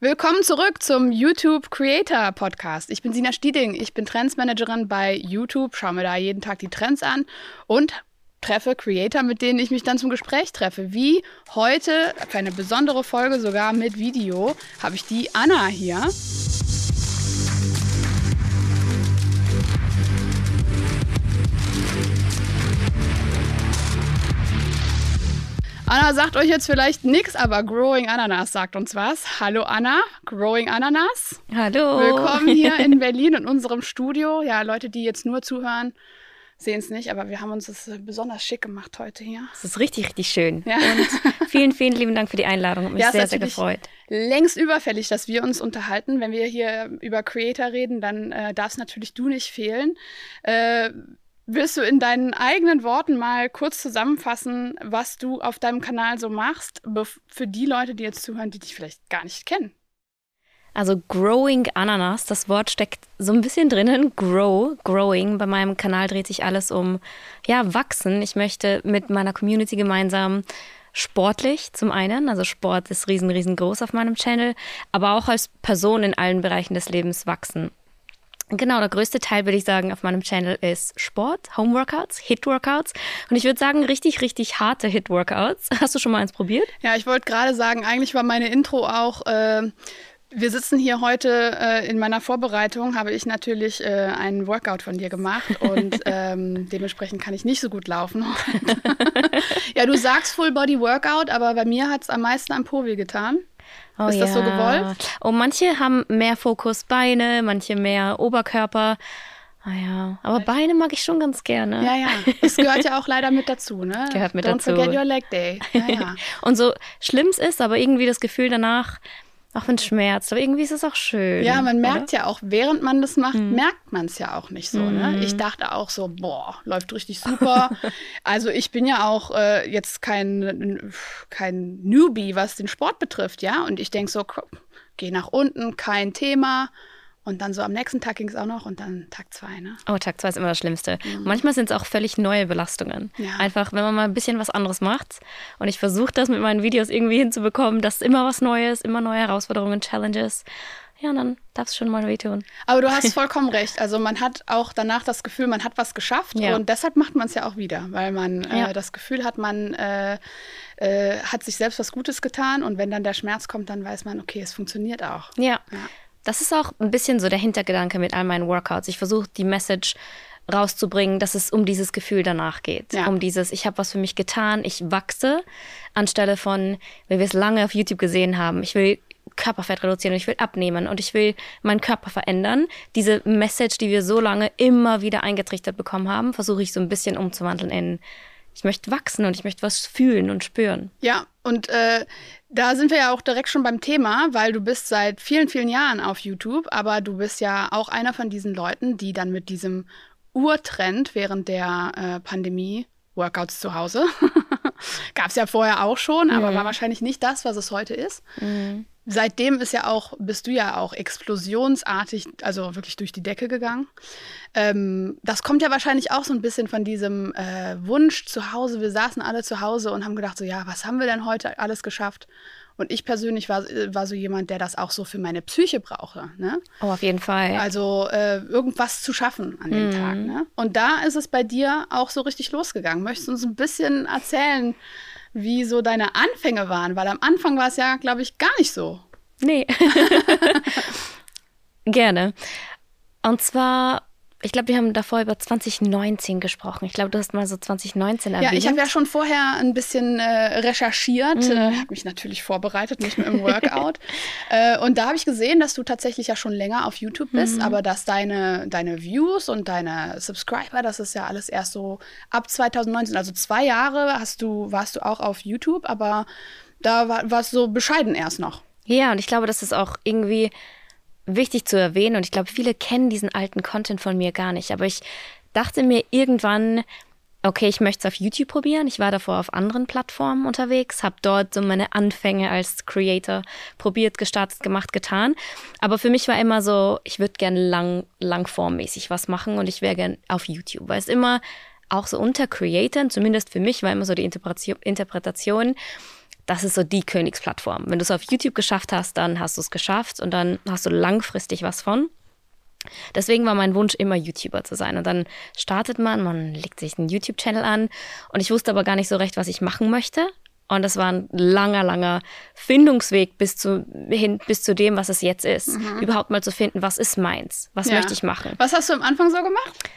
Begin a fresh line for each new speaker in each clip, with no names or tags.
Willkommen zurück zum YouTube Creator Podcast. Ich bin Sina Stieding, ich bin Trendsmanagerin bei YouTube, schaue mir da jeden Tag die Trends an und treffe Creator, mit denen ich mich dann zum Gespräch treffe. Wie heute, für eine besondere Folge sogar mit Video, habe ich die Anna hier. Anna sagt euch jetzt vielleicht nichts, aber Growing Ananas sagt uns was. Hallo Anna, Growing Ananas.
Hallo.
Willkommen hier in Berlin in unserem Studio. Ja, Leute, die jetzt nur zuhören, sehen es nicht, aber wir haben uns das besonders schick gemacht heute hier.
Es ist richtig, richtig schön. Ja. Und vielen, vielen lieben Dank für die Einladung. Hat mich ja, sehr, sehr gefreut.
Längst überfällig, dass wir uns unterhalten. Wenn wir hier über Creator reden, dann äh, darf es natürlich du nicht fehlen. Äh, Willst du in deinen eigenen Worten mal kurz zusammenfassen, was du auf deinem Kanal so machst, für die Leute, die jetzt zuhören, die dich vielleicht gar nicht kennen?
Also Growing Ananas, das Wort steckt so ein bisschen drinnen. Grow, Growing. Bei meinem Kanal dreht sich alles um, ja, wachsen. Ich möchte mit meiner Community gemeinsam sportlich zum einen, also Sport ist riesen, riesengroß auf meinem Channel, aber auch als Person in allen Bereichen des Lebens wachsen. Genau, der größte Teil, würde ich sagen, auf meinem Channel ist Sport, Homeworkouts, Hit-Workouts. Und ich würde sagen, richtig, richtig harte Hit-Workouts. Hast du schon mal eins probiert?
Ja, ich wollte gerade sagen, eigentlich war meine Intro auch. Äh wir sitzen hier heute äh, in meiner Vorbereitung, habe ich natürlich äh, einen Workout von dir gemacht und ähm, dementsprechend kann ich nicht so gut laufen. ja, du sagst Full Body Workout, aber bei mir hat es am meisten am Po weh getan. Oh, ist das ja. so gewollt?
Oh, manche haben mehr Fokus Beine, manche mehr Oberkörper. Ah ja, aber Beine mag ich schon ganz gerne.
Ja, ja. Das gehört ja auch leider mit dazu, ne?
Gehört mit
Don't
dazu.
Don't forget your leg day. Ja, ja.
Und so schlimm es ist, aber irgendwie das Gefühl danach, auch wenn es schmerzt, aber irgendwie ist es auch schön.
Ja, man merkt oder? ja auch, während man das macht, hm. merkt man es ja auch nicht so. Ne? Hm. Ich dachte auch so, boah, läuft richtig super. also ich bin ja auch äh, jetzt kein, kein Newbie, was den Sport betrifft, ja. Und ich denke so, geh nach unten, kein Thema. Und dann so am nächsten Tag ging es auch noch und dann Tag zwei, ne?
Oh, Tag zwei ist immer das Schlimmste. Mhm. Manchmal sind es auch völlig neue Belastungen. Ja. Einfach, wenn man mal ein bisschen was anderes macht. Und ich versuche das mit meinen Videos irgendwie hinzubekommen, dass immer was Neues, immer neue Herausforderungen, Challenges. Ja, dann darf es schon mal wehtun.
Aber du hast vollkommen recht. Also man hat auch danach das Gefühl, man hat was geschafft ja. und deshalb macht man es ja auch wieder, weil man äh, ja. das Gefühl hat, man äh, äh, hat sich selbst was Gutes getan und wenn dann der Schmerz kommt, dann weiß man, okay, es funktioniert auch.
ja. ja. Das ist auch ein bisschen so der Hintergedanke mit all meinen Workouts. Ich versuche die Message rauszubringen, dass es um dieses Gefühl danach geht. Ja. Um dieses, ich habe was für mich getan, ich wachse, anstelle von, wie wir es lange auf YouTube gesehen haben, ich will Körperfett reduzieren und ich will abnehmen und ich will meinen Körper verändern. Diese Message, die wir so lange immer wieder eingetrichtert bekommen haben, versuche ich so ein bisschen umzuwandeln in, ich möchte wachsen und ich möchte was fühlen und spüren.
Ja, und äh, da sind wir ja auch direkt schon beim Thema, weil du bist seit vielen, vielen Jahren auf YouTube, aber du bist ja auch einer von diesen Leuten, die dann mit diesem Urtrend während der äh, Pandemie Workouts zu Hause. Gab es ja vorher auch schon, aber mhm. war wahrscheinlich nicht das, was es heute ist. Mhm. Seitdem ist ja auch, bist du ja auch explosionsartig, also wirklich durch die Decke gegangen. Ähm, das kommt ja wahrscheinlich auch so ein bisschen von diesem äh, Wunsch zu Hause. Wir saßen alle zu Hause und haben gedacht, so ja, was haben wir denn heute alles geschafft? Und ich persönlich war, war so jemand, der das auch so für meine Psyche brauche. Ne?
Oh, auf jeden Fall.
Also äh, irgendwas zu schaffen an dem mm. Tag. Ne? Und da ist es bei dir auch so richtig losgegangen. Möchtest du uns ein bisschen erzählen, wie so deine Anfänge waren? Weil am Anfang war es ja, glaube ich, gar nicht so.
Nee. Gerne. Und zwar ich glaube, wir haben davor über 2019 gesprochen. Ich glaube, du hast mal so 2019 erwähnt.
Ja, ich habe ja schon vorher ein bisschen äh, recherchiert, mhm. äh, habe mich natürlich vorbereitet, nicht nur im Workout. äh, und da habe ich gesehen, dass du tatsächlich ja schon länger auf YouTube bist, mhm. aber dass deine, deine Views und deine Subscriber, das ist ja alles erst so ab 2019, also zwei Jahre hast du, warst du auch auf YouTube, aber da war es so bescheiden erst noch.
Ja, und ich glaube, das ist auch irgendwie wichtig zu erwähnen und ich glaube, viele kennen diesen alten Content von mir gar nicht. Aber ich dachte mir irgendwann, okay, ich möchte es auf YouTube probieren. Ich war davor auf anderen Plattformen unterwegs, habe dort so meine Anfänge als Creator probiert, gestartet, gemacht, getan. Aber für mich war immer so, ich würde gerne lang, langformmäßig was machen und ich wäre gern auf YouTube, weil es immer auch so unter Creatoren, zumindest für mich war immer so die Interpretation, das ist so die Königsplattform. Wenn du es auf YouTube geschafft hast, dann hast du es geschafft und dann hast du langfristig was von. Deswegen war mein Wunsch immer YouTuber zu sein. Und dann startet man, man legt sich einen YouTube-Channel an und ich wusste aber gar nicht so recht, was ich machen möchte. Und das war ein langer, langer Findungsweg bis zu, hin, bis zu dem, was es jetzt ist. Mhm. Überhaupt mal zu finden, was ist meins? Was ja. möchte ich machen?
Was hast du am Anfang so gemacht?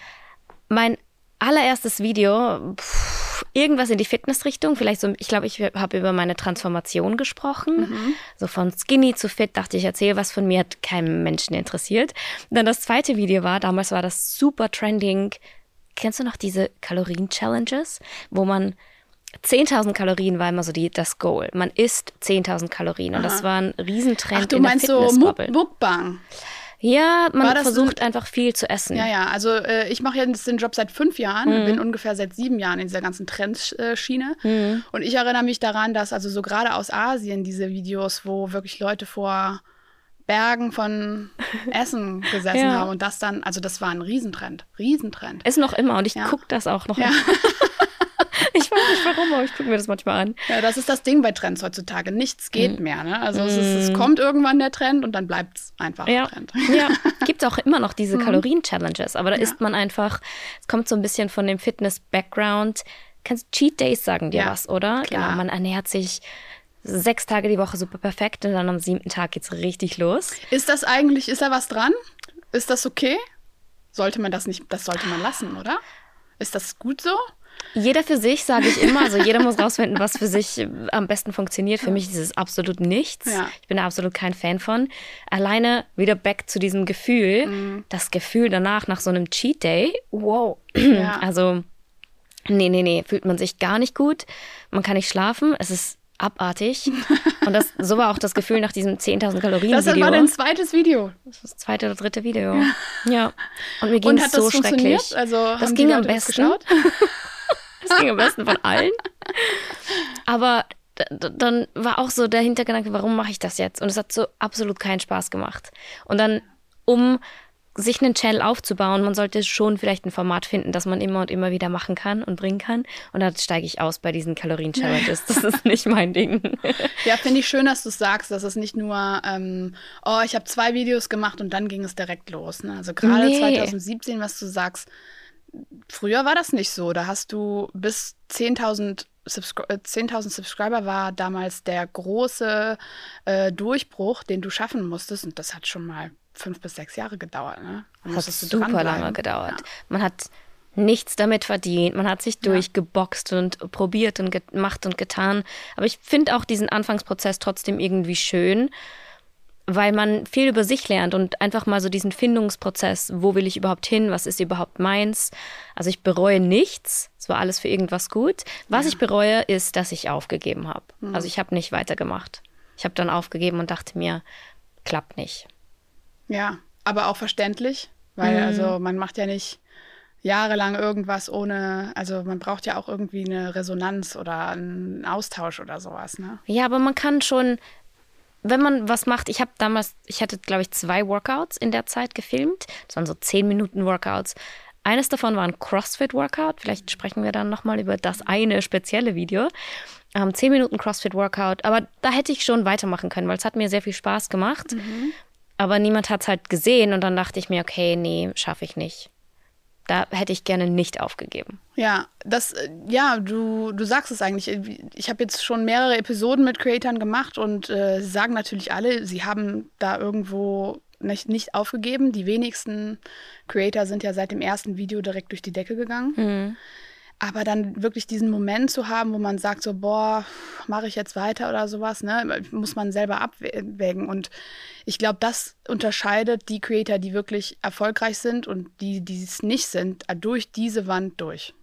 Mein allererstes Video, pff, irgendwas in die Fitnessrichtung. Vielleicht so, ich glaube, ich habe über meine Transformation gesprochen. Mhm. So von skinny zu fit, dachte ich, erzähle was von mir, hat keinen Menschen interessiert. dann das zweite Video war, damals war das super trending. Kennst du noch diese Kalorien-Challenges, wo man 10.000 Kalorien war immer so die, das Goal. Man isst 10.000 Kalorien. Und Aha. das war ein Riesentrend Ach, du in meinst der Fitnessbubble.
so Mukbang?
Ja, man versucht ein, einfach viel zu essen.
Ja, ja. Also äh, ich mache jetzt den Job seit fünf Jahren, mhm. bin ungefähr seit sieben Jahren in dieser ganzen Trendschiene. Mhm. Und ich erinnere mich daran, dass also so gerade aus Asien diese Videos, wo wirklich Leute vor Bergen von Essen gesessen ja. haben und das dann, also das war ein Riesentrend, Riesentrend.
Ist noch immer und ich ja. gucke das auch noch. Ja. nicht warum, aber ich gucke mir das manchmal an.
Ja, das ist das Ding bei Trends heutzutage. Nichts geht mhm. mehr. Ne? Also mm. es, ist, es, mhm. kommt irgendwann der Trend und dann bleibt es einfach
ja.
Trend.
Ja, gibt auch immer noch diese mhm. Kalorien-Challenges, aber da ja. isst man einfach, es kommt so ein bisschen von dem Fitness-Background. Kannst Cheat Days sagen dir ja, was, oder? Klar. Ja, man ernährt sich sechs Tage die Woche super perfekt und dann am siebten Tag geht es richtig los.
Ist das eigentlich, ist da was dran? Ist das okay? Sollte man das nicht, das sollte man lassen, oder? Ist das gut so?
Jeder für sich, sage ich immer. Also jeder muss rausfinden, was für sich am besten funktioniert. Für mich ist es absolut nichts. Ja. Ich bin da absolut kein Fan von. Alleine wieder back zu diesem Gefühl. Mhm. Das Gefühl danach, nach so einem Cheat Day. Wow. Ja. Also, nee, nee, nee, fühlt man sich gar nicht gut. Man kann nicht schlafen. Es ist abartig. Und das, so war auch das Gefühl nach diesem 10.000 Kalorien
Video. Das war dein zweites Video.
Das war das zweite oder dritte Video. Ja. Und mir ging es so schrecklich.
Also
das ging am besten. Das ging am besten von allen. Aber dann war auch so der Hintergedanke, warum mache ich das jetzt? Und es hat so absolut keinen Spaß gemacht. Und dann, um sich einen Channel aufzubauen, man sollte schon vielleicht ein Format finden, das man immer und immer wieder machen kann und bringen kann. Und dann steige ich aus bei diesen Kalorien-Challenges. Das ist nicht mein Ding.
Ja, finde ich schön, dass du sagst, dass es nicht nur, ähm, oh, ich habe zwei Videos gemacht und dann ging es direkt los. Ne? Also gerade nee. 2017, was du sagst, früher war das nicht so. Da hast du bis 10.000 Subscri 10 äh, Subscriber war damals der große äh, Durchbruch, den du schaffen musstest. Und das hat schon mal fünf bis sechs Jahre gedauert. Ne?
Das hat super lange gedauert. Ja. Man hat nichts damit verdient. Man hat sich durchgeboxt und probiert und gemacht und getan. Aber ich finde auch diesen Anfangsprozess trotzdem irgendwie schön weil man viel über sich lernt und einfach mal so diesen Findungsprozess, wo will ich überhaupt hin, was ist überhaupt meins. Also ich bereue nichts, es war alles für irgendwas gut. Was ja. ich bereue, ist, dass ich aufgegeben habe. Mhm. Also ich habe nicht weitergemacht. Ich habe dann aufgegeben und dachte mir, klappt nicht.
Ja, aber auch verständlich, weil mhm. also man macht ja nicht jahrelang irgendwas ohne, also man braucht ja auch irgendwie eine Resonanz oder einen Austausch oder sowas, ne?
Ja, aber man kann schon wenn man was macht, ich habe damals, ich hatte, glaube ich, zwei Workouts in der Zeit gefilmt. Das waren so 10 Minuten Workouts. Eines davon war ein CrossFit-Workout. Vielleicht sprechen wir dann nochmal über das eine spezielle Video. Ähm, 10 Minuten CrossFit-Workout. Aber da hätte ich schon weitermachen können, weil es hat mir sehr viel Spaß gemacht. Mhm. Aber niemand hat es halt gesehen und dann dachte ich mir, okay, nee, schaffe ich nicht da hätte ich gerne nicht aufgegeben.
Ja, das, äh, ja, du, du sagst es eigentlich. Ich habe jetzt schon mehrere Episoden mit Creatoren gemacht und äh, sie sagen natürlich alle, sie haben da irgendwo nicht, nicht aufgegeben. Die wenigsten Creator sind ja seit dem ersten Video direkt durch die Decke gegangen. Mhm. Aber dann wirklich diesen Moment zu haben, wo man sagt so, boah, mache ich jetzt weiter oder sowas, ne, muss man selber abwägen. Und ich glaube, das unterscheidet die Creator, die wirklich erfolgreich sind und die, die es nicht sind, durch diese Wand durch.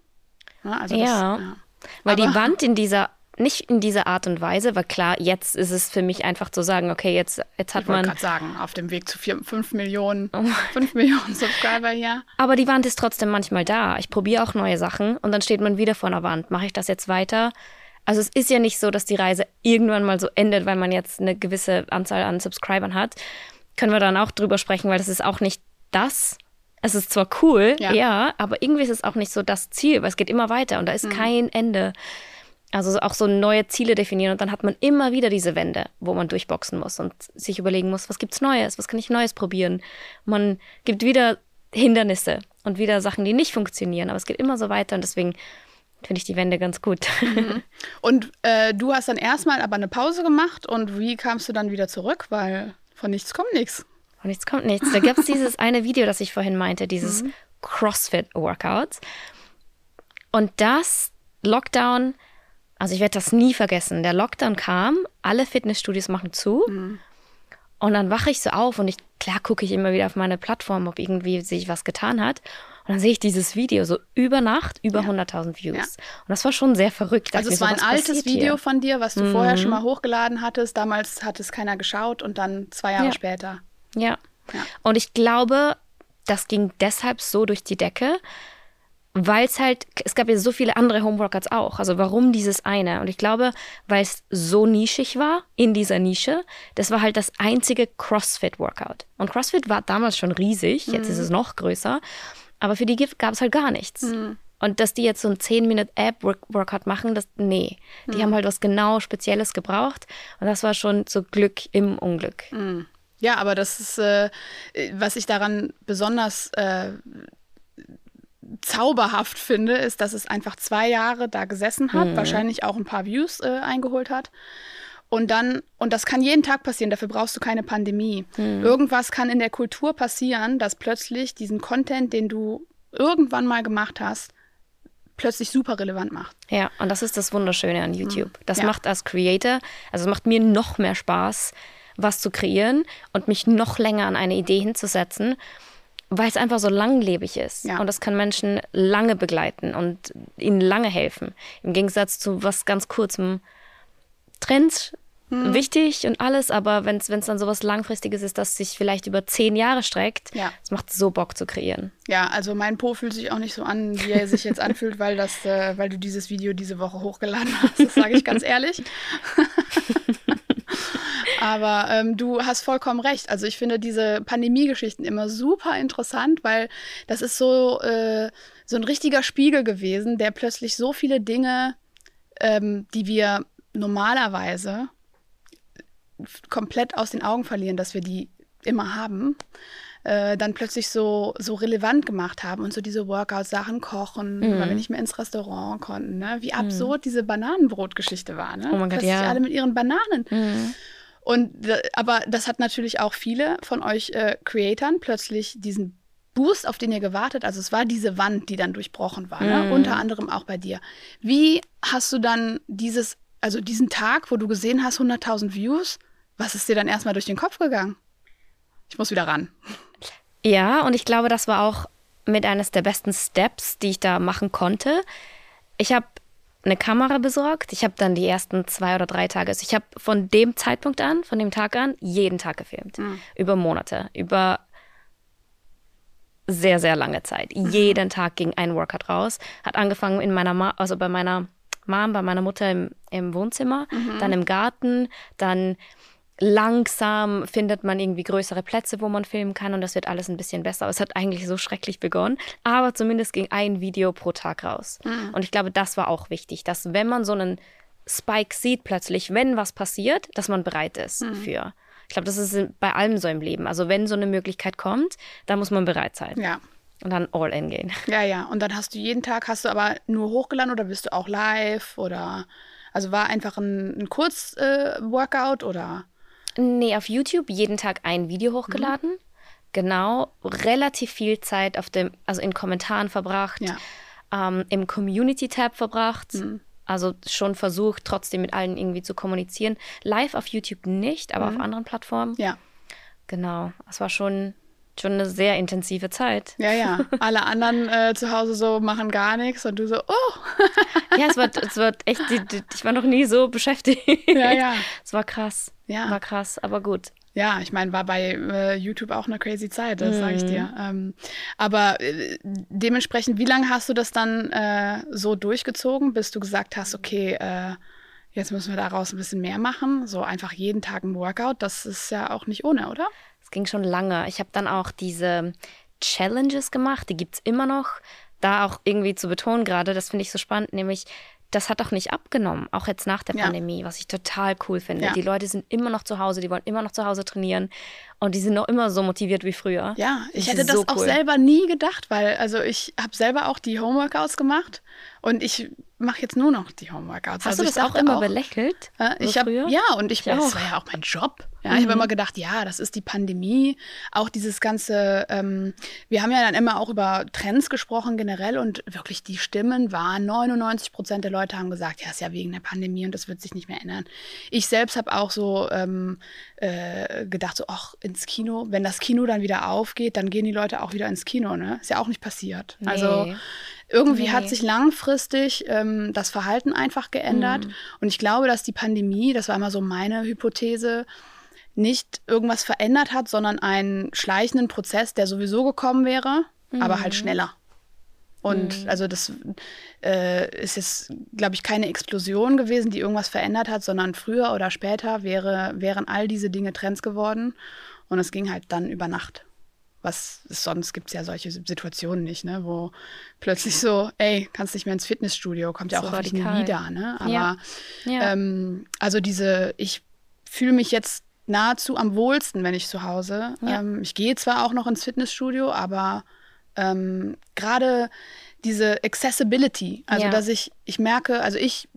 Ja, also ja. Das, ja. weil Aber, die Wand in dieser nicht in dieser Art und Weise, weil klar, jetzt ist es für mich einfach zu sagen, okay, jetzt, jetzt hat
ich
man.
Ich gerade sagen, auf dem Weg zu 5 Millionen, oh. Millionen Subscriber, ja.
Aber die Wand ist trotzdem manchmal da. Ich probiere auch neue Sachen und dann steht man wieder vor einer Wand. Mache ich das jetzt weiter? Also es ist ja nicht so, dass die Reise irgendwann mal so endet, weil man jetzt eine gewisse Anzahl an Subscribern hat. Können wir dann auch drüber sprechen, weil das ist auch nicht das. Es ist zwar cool, ja, ja aber irgendwie ist es auch nicht so das Ziel, weil es geht immer weiter und da ist mhm. kein Ende. Also auch so neue Ziele definieren und dann hat man immer wieder diese Wände, wo man durchboxen muss und sich überlegen muss, was gibt's Neues, was kann ich Neues probieren. Man gibt wieder Hindernisse und wieder Sachen, die nicht funktionieren, aber es geht immer so weiter und deswegen finde ich die Wände ganz gut.
Mhm. Und äh, du hast dann erstmal aber eine Pause gemacht und wie kamst du dann wieder zurück? Weil von nichts kommt nichts.
Von nichts kommt nichts. Da gibt es dieses eine Video, das ich vorhin meinte, dieses mhm. CrossFit-Workout. Und das Lockdown, also ich werde das nie vergessen. Der Lockdown kam, alle Fitnessstudios machen zu. Mhm. Und dann wache ich so auf und ich, klar gucke ich immer wieder auf meine Plattform, ob irgendwie sich was getan hat. Und dann sehe ich dieses Video so über Nacht, über ja. 100.000 Views. Ja. Und das war schon sehr verrückt.
Also es war ein altes Video hier? von dir, was du mhm. vorher schon mal hochgeladen hattest. Damals hat es keiner geschaut und dann zwei Jahre ja. später.
Ja. ja. Und ich glaube, das ging deshalb so durch die Decke, weil es halt, es gab ja so viele andere Homeworkouts auch. Also warum dieses eine? Und ich glaube, weil es so nischig war in dieser Nische, das war halt das einzige CrossFit-Workout. Und CrossFit war damals schon riesig, jetzt mhm. ist es noch größer, aber für die gab es halt gar nichts. Mhm. Und dass die jetzt so ein 10-Minute-App-Workout machen, das, nee. Die mhm. haben halt was genau Spezielles gebraucht. Und das war schon so Glück im Unglück.
Mhm. Ja, aber das ist, äh, was ich daran besonders äh, zauberhaft finde, ist, dass es einfach zwei Jahre da gesessen hat, mhm. wahrscheinlich auch ein paar Views äh, eingeholt hat. Und dann, und das kann jeden Tag passieren, dafür brauchst du keine Pandemie. Mhm. Irgendwas kann in der Kultur passieren, dass plötzlich diesen Content, den du irgendwann mal gemacht hast, plötzlich super relevant macht.
Ja, und das ist das Wunderschöne an YouTube. Mhm. Das ja. macht als Creator, also macht mir noch mehr Spaß, was zu kreieren und mich noch länger an eine Idee hinzusetzen weil es einfach so langlebig ist. Ja. Und das kann Menschen lange begleiten und ihnen lange helfen. Im Gegensatz zu was ganz kurzem Trend. Hm. Wichtig und alles, aber wenn es dann sowas Langfristiges ist, das sich vielleicht über zehn Jahre streckt, ja. es macht so Bock zu kreieren.
Ja, also mein Po fühlt sich auch nicht so an, wie er sich jetzt anfühlt, weil, das, äh, weil du dieses Video diese Woche hochgeladen hast. Das sage ich ganz ehrlich. Aber ähm, du hast vollkommen recht. Also ich finde diese Pandemie-Geschichten immer super interessant, weil das ist so, äh, so ein richtiger Spiegel gewesen, der plötzlich so viele Dinge, ähm, die wir normalerweise komplett aus den Augen verlieren, dass wir die immer haben, äh, dann plötzlich so, so relevant gemacht haben und so diese Workout-Sachen kochen, mm. weil wir nicht mehr ins Restaurant konnten. Ne? Wie mhm. absurd mm. diese Bananenbrotgeschichte war. Ne?
Oh mein Gott, ja.
alle mit ihren Bananen. Mm. Und aber das hat natürlich auch viele von euch äh, Creatoren plötzlich diesen Boost, auf den ihr gewartet. Also es war diese Wand, die dann durchbrochen war, ne? unter anderem auch bei dir. Wie hast du dann dieses, also diesen Tag, wo du gesehen hast 100.000 Views, was ist dir dann erstmal durch den Kopf gegangen? Ich muss wieder ran.
Ja, und ich glaube, das war auch mit eines der besten Steps, die ich da machen konnte. Ich habe eine Kamera besorgt. Ich habe dann die ersten zwei oder drei Tage, also ich habe von dem Zeitpunkt an, von dem Tag an, jeden Tag gefilmt. Mhm. Über Monate, über sehr, sehr lange Zeit. Mhm. Jeden Tag ging ein Workout raus. Hat angefangen in meiner, Ma also bei meiner Mom, bei meiner Mutter im, im Wohnzimmer, mhm. dann im Garten, dann langsam findet man irgendwie größere Plätze, wo man filmen kann und das wird alles ein bisschen besser. Aber es hat eigentlich so schrecklich begonnen. Aber zumindest ging ein Video pro Tag raus. Mhm. Und ich glaube, das war auch wichtig, dass wenn man so einen Spike sieht plötzlich, wenn was passiert, dass man bereit ist mhm. für. Ich glaube, das ist bei allem so im Leben. Also wenn so eine Möglichkeit kommt, dann muss man bereit sein. Ja. Und dann all in gehen.
Ja, ja. Und dann hast du jeden Tag, hast du aber nur hochgeladen oder bist du auch live oder also war einfach ein, ein Kurz-Workout äh, oder?
Nee, auf YouTube jeden Tag ein Video hochgeladen. Mhm. Genau, relativ viel Zeit auf dem, also in Kommentaren verbracht, ja. ähm, im Community-Tab verbracht. Mhm. Also schon versucht, trotzdem mit allen irgendwie zu kommunizieren. Live auf YouTube nicht, aber mhm. auf anderen Plattformen. Ja. Genau. Es war schon schon eine sehr intensive Zeit.
Ja, ja. Alle anderen äh, zu Hause so machen gar nichts und du so, oh.
ja, es wird, es wird echt, ich war noch nie so beschäftigt. Ja, ja. Es war krass. Ja. War krass, aber gut.
Ja, ich meine, war bei äh, YouTube auch eine crazy Zeit, das mhm. sage ich dir. Ähm, aber äh, dementsprechend, wie lange hast du das dann äh, so durchgezogen, bis du gesagt hast, okay, äh, jetzt müssen wir daraus ein bisschen mehr machen? So einfach jeden Tag ein Workout, das ist ja auch nicht ohne, oder?
Es ging schon lange. Ich habe dann auch diese Challenges gemacht, die gibt es immer noch. Da auch irgendwie zu betonen gerade, das finde ich so spannend, nämlich das hat doch nicht abgenommen, auch jetzt nach der
Ja.
Pandemie, was ich total cool finde.
Ja.
Die Leute sind immer noch zu Hause, die wollen immer noch zu Hause trainieren und die sind noch immer so motiviert wie früher.
Ja, ich
Das
hätte das
so
auch
cool.
selber nie gedacht, weil also ich habe selber auch die Homeworkouts gemacht und ich mache jetzt nur noch die Homeworkouts.
Hast
also
du das auch immer belächelt?
Äh,
so
ich habe
früher?
ja und ich,
Ich
das
auch.
war ja auch mein Job. Ja, ich habe immer gedacht, ja, das ist die Pandemie, auch dieses ganze. Ähm, wir haben ja dann immer auch über Trends gesprochen generell und wirklich die Stimmen waren 99 Prozent der Leute haben gesagt, ja, ist ja wegen der Pandemie und das wird sich nicht mehr ändern. Ich selbst habe auch so ähm, äh, gedacht, so ach ins Kino, wenn das Kino dann wieder aufgeht, dann gehen die Leute auch wieder ins Kino, ne? Ist ja auch nicht passiert. Also
Nee.
irgendwie
Nee.
hat sich langfristig ähm, das Verhalten einfach geändert.
Mhm.
Und ich glaube, dass die Pandemie, das war immer so meine Hypothese, nicht irgendwas verändert hat, sondern einen schleichenden Prozess, der sowieso gekommen wäre, aber
Mhm.
halt schneller. Und also das äh, ist jetzt, glaube ich, keine Explosion gewesen, die irgendwas verändert hat, sondern früher oder später wäre, wären all diese Dinge Trends geworden. Und es ging halt dann über Nacht. Was sonst gibt es ja solche Situationen nicht, ne? Wo plötzlich so, ey, kannst nicht mehr ins Fitnessstudio, kommt ja
So
auch hoffentlich nie wieder, ne? Aber
Ja. Ja.
ähm, also diese, ich fühle mich jetzt nahezu am wohlsten, wenn ich zu Hause.
Ja.
Ähm, ich gehe zwar auch noch ins Fitnessstudio, aber ähm, gerade diese Accessibility, also
Ja.
dass ich, ich merke, also ich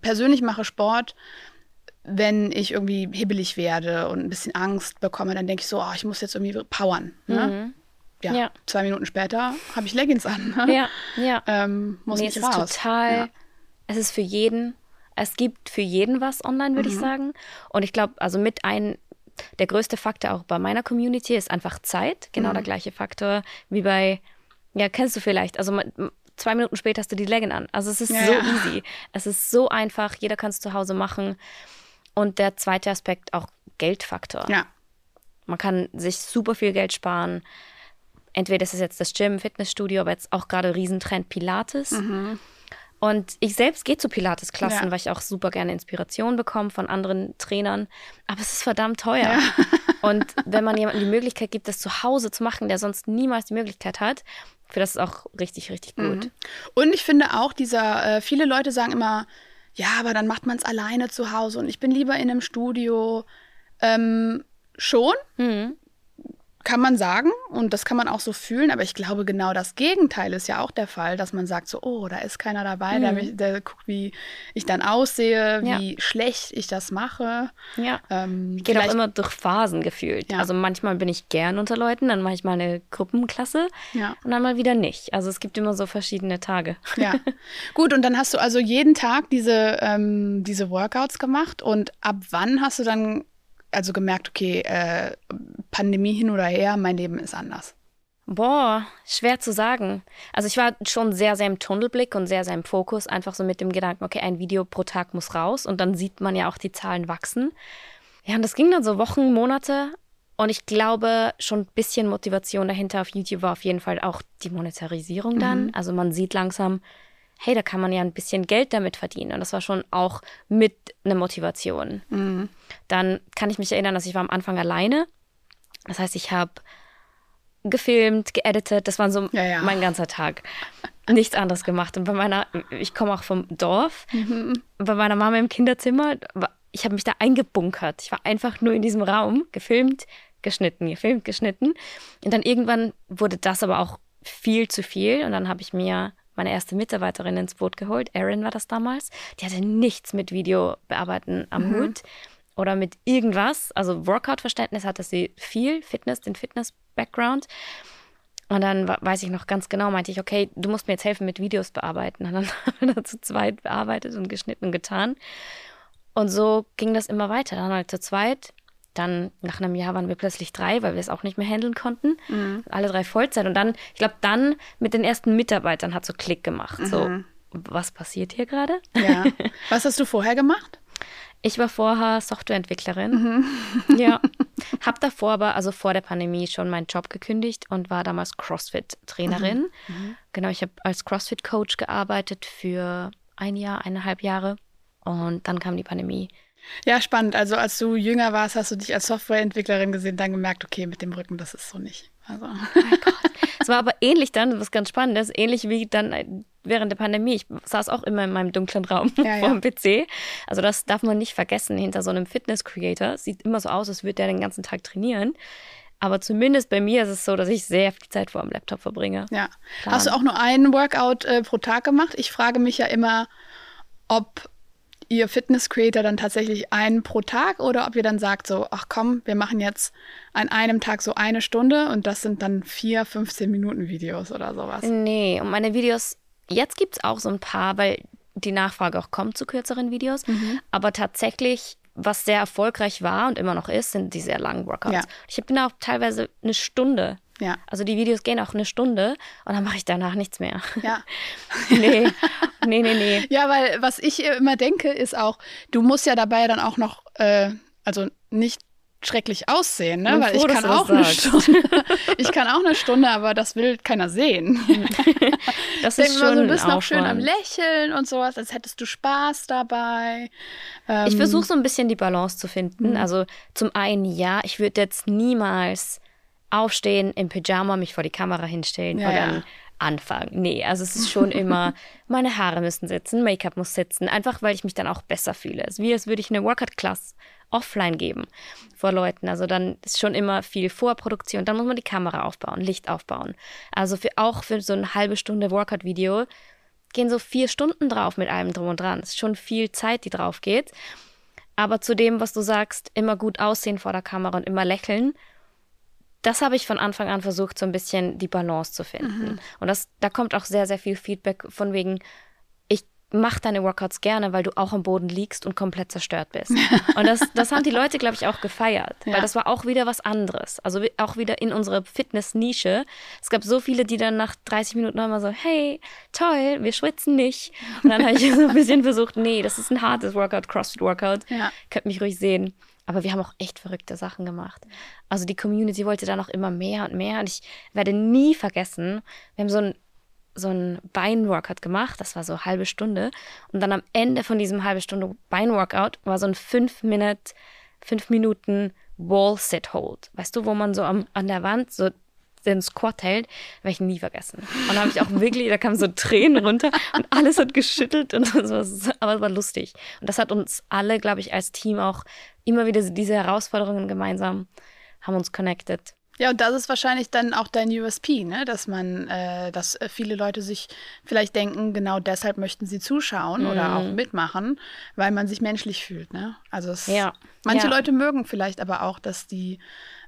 persönlich mache Sport, wenn ich irgendwie hibbelig werde und ein bisschen Angst bekomme, dann denke ich so, oh, ich muss jetzt irgendwie powern. Ne?
Mhm.
Ja,
Ja.
zwei Minuten später habe ich Leggings an. Ne?
Ja, ja.
Ähm, muss
nee,
nicht
es ist
raus.
total,
Ja.
es ist für jeden, es gibt für jeden was online, würde ich
Mhm.
sagen. Und ich glaube, also mit ein, der größte Faktor auch bei meiner Community ist einfach Zeit. Genau
Mhm.
der gleiche Faktor wie bei, ja, kennst du vielleicht, also zwei Minuten später hast du die Legging an. Also es ist
Ja,
so
ja.
easy. Es ist so einfach, jeder kann es zu Hause machen. Und der zweite Aspekt auch Geldfaktor.
Ja.
Man kann sich super viel Geld sparen. Entweder ist es jetzt das Gym, Fitnessstudio, aber jetzt auch gerade Riesentrend Pilates. Und ich selbst gehe zu Pilates-Klassen,
Ja.
weil ich auch super gerne Inspiration bekomme von anderen Trainern. Aber es ist verdammt teuer. Und wenn man jemandem die Möglichkeit gibt, das zu Hause zu machen, der sonst niemals die Möglichkeit hat, für das ist auch richtig, richtig gut.
Und ich finde auch, dieser, äh, viele Leute sagen immer, ja, aber dann macht man es alleine zu Hause und ich bin lieber in einem Studio. Ähm, schon,
Mhm.
Kann man sagen und das kann man auch so fühlen, aber ich glaube, genau das Gegenteil ist ja auch der Fall, dass man sagt so, oh, da ist keiner dabei, der, mich, der guckt, wie ich dann aussehe,
Mhm. Ja.
wie schlecht ich das mache.
Ja.
Ähm,
Geht auch immer durch Phasen gefühlt.
Ja.
Also manchmal bin ich gern unter Leuten, dann mache ich mal eine Gruppenklasse
Ja.
und dann mal wieder nicht. Also es gibt immer so verschiedene Tage.
Ja, gut, und dann hast du also jeden Tag diese, ähm, diese Workouts gemacht und ab wann hast du dann also gemerkt, okay, äh, Pandemie hin oder her, mein Leben ist anders?
Boah, schwer zu sagen. Also ich war schon sehr, sehr im Tunnelblick und sehr, sehr im Fokus, einfach so mit dem Gedanken, okay, ein Video pro Tag muss raus und dann sieht man ja auch die Zahlen wachsen. Ja, und das ging dann so Wochen, Monate und ich glaube, schon ein bisschen Motivation dahinter auf YouTube war auf jeden Fall auch die Monetarisierung dann. Also man sieht langsam, hey, da kann man ja ein bisschen Geld damit verdienen und das war schon auch mit einer Motivation. Dann kann ich mich erinnern, dass ich war am Anfang alleine. Das heißt, ich habe gefilmt, geeditet, das war so
Ja, ja.
mein ganzer Tag. Nichts anderes gemacht. Und bei meiner, ich komme auch vom Dorf, bei meiner Mama im Kinderzimmer, ich habe mich da eingebunkert. Ich war einfach nur in diesem Raum, gefilmt, geschnitten, gefilmt, geschnitten. Und dann irgendwann wurde das aber auch viel zu viel. Und dann habe ich mir meine erste Mitarbeiterin ins Boot geholt. Erin war das damals. Die hatte nichts mit Video bearbeiten am Hut oder mit irgendwas. Also Workout-Verständnis hatte sie viel, Fitness, den Fitness-Background. Und dann weiß ich noch ganz genau, meinte ich, okay, du musst mir jetzt helfen mit Videos bearbeiten. Und dann haben wir da zu zweit bearbeitet und geschnitten und getan. Und so ging das immer weiter. Dann halt zu zweit. Dann nach einem Jahr waren wir plötzlich drei, weil wir es auch nicht mehr handeln konnten. Alle drei Vollzeit. Und dann, ich glaube, dann mit den ersten Mitarbeitern hat so Klick gemacht. So, was passiert hier gerade?
Ja. Was hast du vorher gemacht?
Ich war vorher Softwareentwicklerin. Ja. Hab davor aber, also vor der Pandemie, schon meinen Job gekündigt und war damals CrossFit-Trainerin. Genau, ich habe als CrossFit-Coach gearbeitet für ein Jahr, eineinhalb Jahre. Und dann kam die Pandemie.
Ja, spannend. Also als du jünger warst, hast du dich als Softwareentwicklerin gesehen, dann gemerkt, okay, mit dem Rücken, das ist so nicht. Also. Oh mein
Gott. Es war aber ähnlich dann, was ganz Spannendes, ähnlich wie dann äh, während der Pandemie. Ich saß auch immer in meinem dunklen Raum ja, vor dem PC. Also das darf man nicht vergessen. Hinter so einem Fitness-Creator sieht immer so aus, als würde der den ganzen Tag trainieren. Aber zumindest bei mir ist es so, dass ich sehr viel Zeit vor dem Laptop verbringe.
Ja. Plan. Hast du auch nur einen Workout äh, pro Tag gemacht? Ich frage mich ja immer, ob ihr Fitness-Creator dann tatsächlich einen pro Tag oder ob ihr dann sagt so, ach komm, wir machen jetzt an einem Tag so eine Stunde und das sind dann vier, 15 Minuten Videos oder sowas.
Nee, und meine Videos, jetzt gibt es auch so ein paar, weil die Nachfrage auch kommt zu kürzeren Videos, mhm. aber tatsächlich was sehr erfolgreich war und immer noch ist, sind die sehr langen Workouts. Ja. Ich bin auch teilweise eine Stunde ja. Also die Videos gehen auch eine Stunde und dann mache ich danach nichts mehr.
Ja.
nee, nee, nee, nee.
Ja, weil was ich immer denke, ist auch, du musst ja dabei dann auch noch, äh, also nicht schrecklich aussehen, ne? Weil froh, ich kann auch eine Stunde. ich kann auch eine Stunde, aber das will keiner sehen.
das ist schon
so, du bist noch schön am Lächeln und sowas, als hättest du Spaß dabei.
Ähm, ich versuche so ein bisschen die Balance zu finden. Mhm. Also zum einen ja, ich würde jetzt niemals aufstehen, im Pyjama mich vor die Kamera hinstellen ja, und dann ja. anfangen. Nee, also es ist schon immer, meine Haare müssen sitzen, Make-up muss sitzen, einfach weil ich mich dann auch besser fühle. Es ist wie als würde ich eine Workout-Class offline geben vor Leuten. Also dann ist schon immer viel Vorproduktion. Dann muss man die Kamera aufbauen, Licht aufbauen. Also für, auch für so eine halbe Stunde Workout-Video gehen so vier Stunden drauf mit allem drum und dran. Es ist schon viel Zeit, die drauf geht. Aber zu dem, was du sagst, immer gut aussehen vor der Kamera und immer lächeln das habe ich von Anfang an versucht, so ein bisschen die Balance zu finden. Mhm. Und das, da kommt auch sehr, sehr viel Feedback von wegen, ich mache deine Workouts gerne, weil du auch am Boden liegst und komplett zerstört bist. und das, das haben die Leute, glaube ich, auch gefeiert, ja. weil das war auch wieder was anderes. Also auch wieder in unserer Fitness-Nische. Es gab so viele, die dann nach 30 Minuten immer so, hey, toll, wir schwitzen nicht. Und dann habe ich so ein bisschen versucht, nee, das ist ein hartes Workout, CrossFit-Workout. Ja. Könnt mich ruhig sehen. Aber wir haben auch echt verrückte Sachen gemacht. Also die Community wollte dann auch immer mehr und mehr. Und ich werde nie vergessen, wir haben so ein so ein Beinworkout gemacht, das war so eine halbe Stunde. Und dann am Ende von diesem halbe Stunde Beinworkout war so ein fünf Minute, fünf Minuten Wall Sit Hold. Weißt du, wo man so am, an der Wand so den Squat hält, werde ich nie vergessen. Und da habe ich auch wirklich, da kamen so Tränen runter und alles hat geschüttelt und das war, aber es war lustig. Und das hat uns alle, glaube ich, als Team auch immer wieder diese Herausforderungen gemeinsam haben uns connected.
Ja, und das ist wahrscheinlich dann auch dein USP, ne? dass man, äh, dass äh, viele Leute sich vielleicht denken, genau deshalb möchten sie zuschauen mm. oder auch mhm. mitmachen, weil man sich menschlich fühlt. Ne? Also es, ja. manche ja. Leute mögen vielleicht aber auch, dass die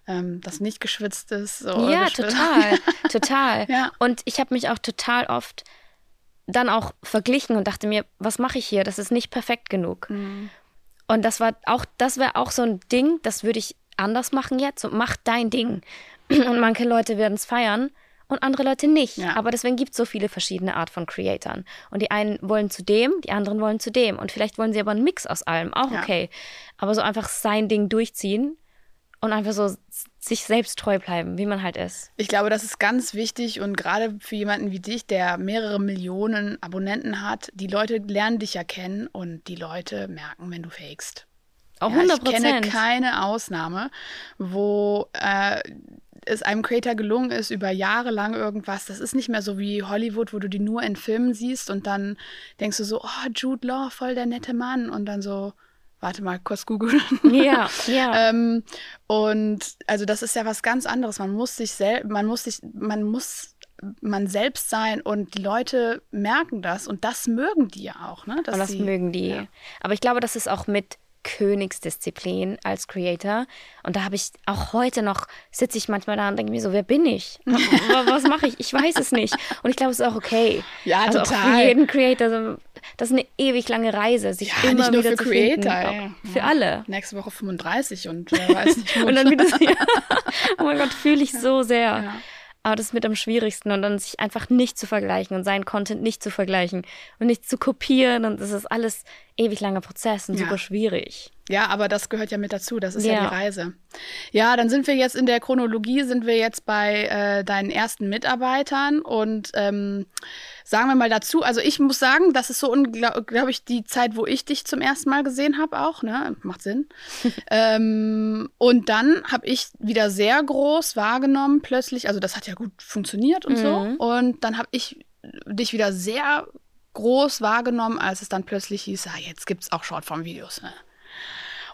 ähm, das nicht geschwitzt ist. So
ja, geschwitzt. total, total. ja. Und ich habe mich auch total oft dann auch verglichen und dachte mir, was mache ich hier? Das ist nicht perfekt genug. Mhm. Und das war auch, das wäre auch so ein Ding, das würde ich anders machen jetzt und mach dein Ding. Und manche Leute werden es feiern und andere Leute nicht. Ja. Aber deswegen gibt es so viele verschiedene Art von Creatoren. Und die einen wollen zu dem, die anderen wollen zu dem. Und vielleicht wollen sie aber einen Mix aus allem, auch ja. okay. Aber so einfach sein Ding durchziehen und einfach so sich selbst treu bleiben, wie man halt ist.
Ich glaube, das ist ganz wichtig und gerade für jemanden wie dich, der mehrere Millionen Abonnenten hat, die Leute lernen dich ja kennen und die Leute merken, wenn du fakest.
Auch 100
ja, Ich kenne keine Ausnahme, wo äh, es einem Creator gelungen ist, über Jahre lang irgendwas, das ist nicht mehr so wie Hollywood, wo du die nur in Filmen siehst und dann denkst du so, oh, Jude Law, voll der nette Mann und dann so, warte mal, kurz googeln.
Ja, ja.
ähm, und also das ist ja was ganz anderes. Man muss sich selbst, man muss sich, man muss man selbst sein und die Leute merken das und das mögen die ja auch, ne?
Dass und das sie, mögen die. Ja. Aber ich glaube, das ist auch mit Königsdisziplin als Creator. Und da habe ich auch heute noch, sitze ich manchmal da und denke mir so, wer bin ich? Was mache ich? Ich weiß es nicht. Und ich glaube, es ist auch okay.
Ja,
also
total.
Auch für jeden Creator. Das ist eine ewig lange Reise, sich ja, immer wieder zu Creator, finden. Ja. Für alle.
Nächste Woche 35 und wer weiß nicht.
und dann wieder, ja. oh mein Gott, fühle ich so sehr. Ja. Aber das ist mit am schwierigsten und dann sich einfach nicht zu vergleichen und seinen Content nicht zu vergleichen und nicht zu kopieren und das ist alles ewig langer Prozess und ja. super schwierig.
Ja, aber das gehört ja mit dazu. Das ist
Ja.
ja, die Reise. Ja, dann sind wir jetzt in der Chronologie, sind wir jetzt bei äh, deinen ersten Mitarbeitern und ähm, sagen wir mal dazu, also ich muss sagen, das ist so, glaube ich, die Zeit, wo ich dich zum ersten Mal gesehen habe auch, ne? Macht Sinn. ähm, und dann habe ich wieder sehr groß wahrgenommen plötzlich, also das hat ja gut funktioniert und
Mhm.
so. Und dann habe ich dich wieder sehr groß wahrgenommen, als es dann plötzlich hieß, ah, jetzt gibt es auch Shortform-Videos. Ne?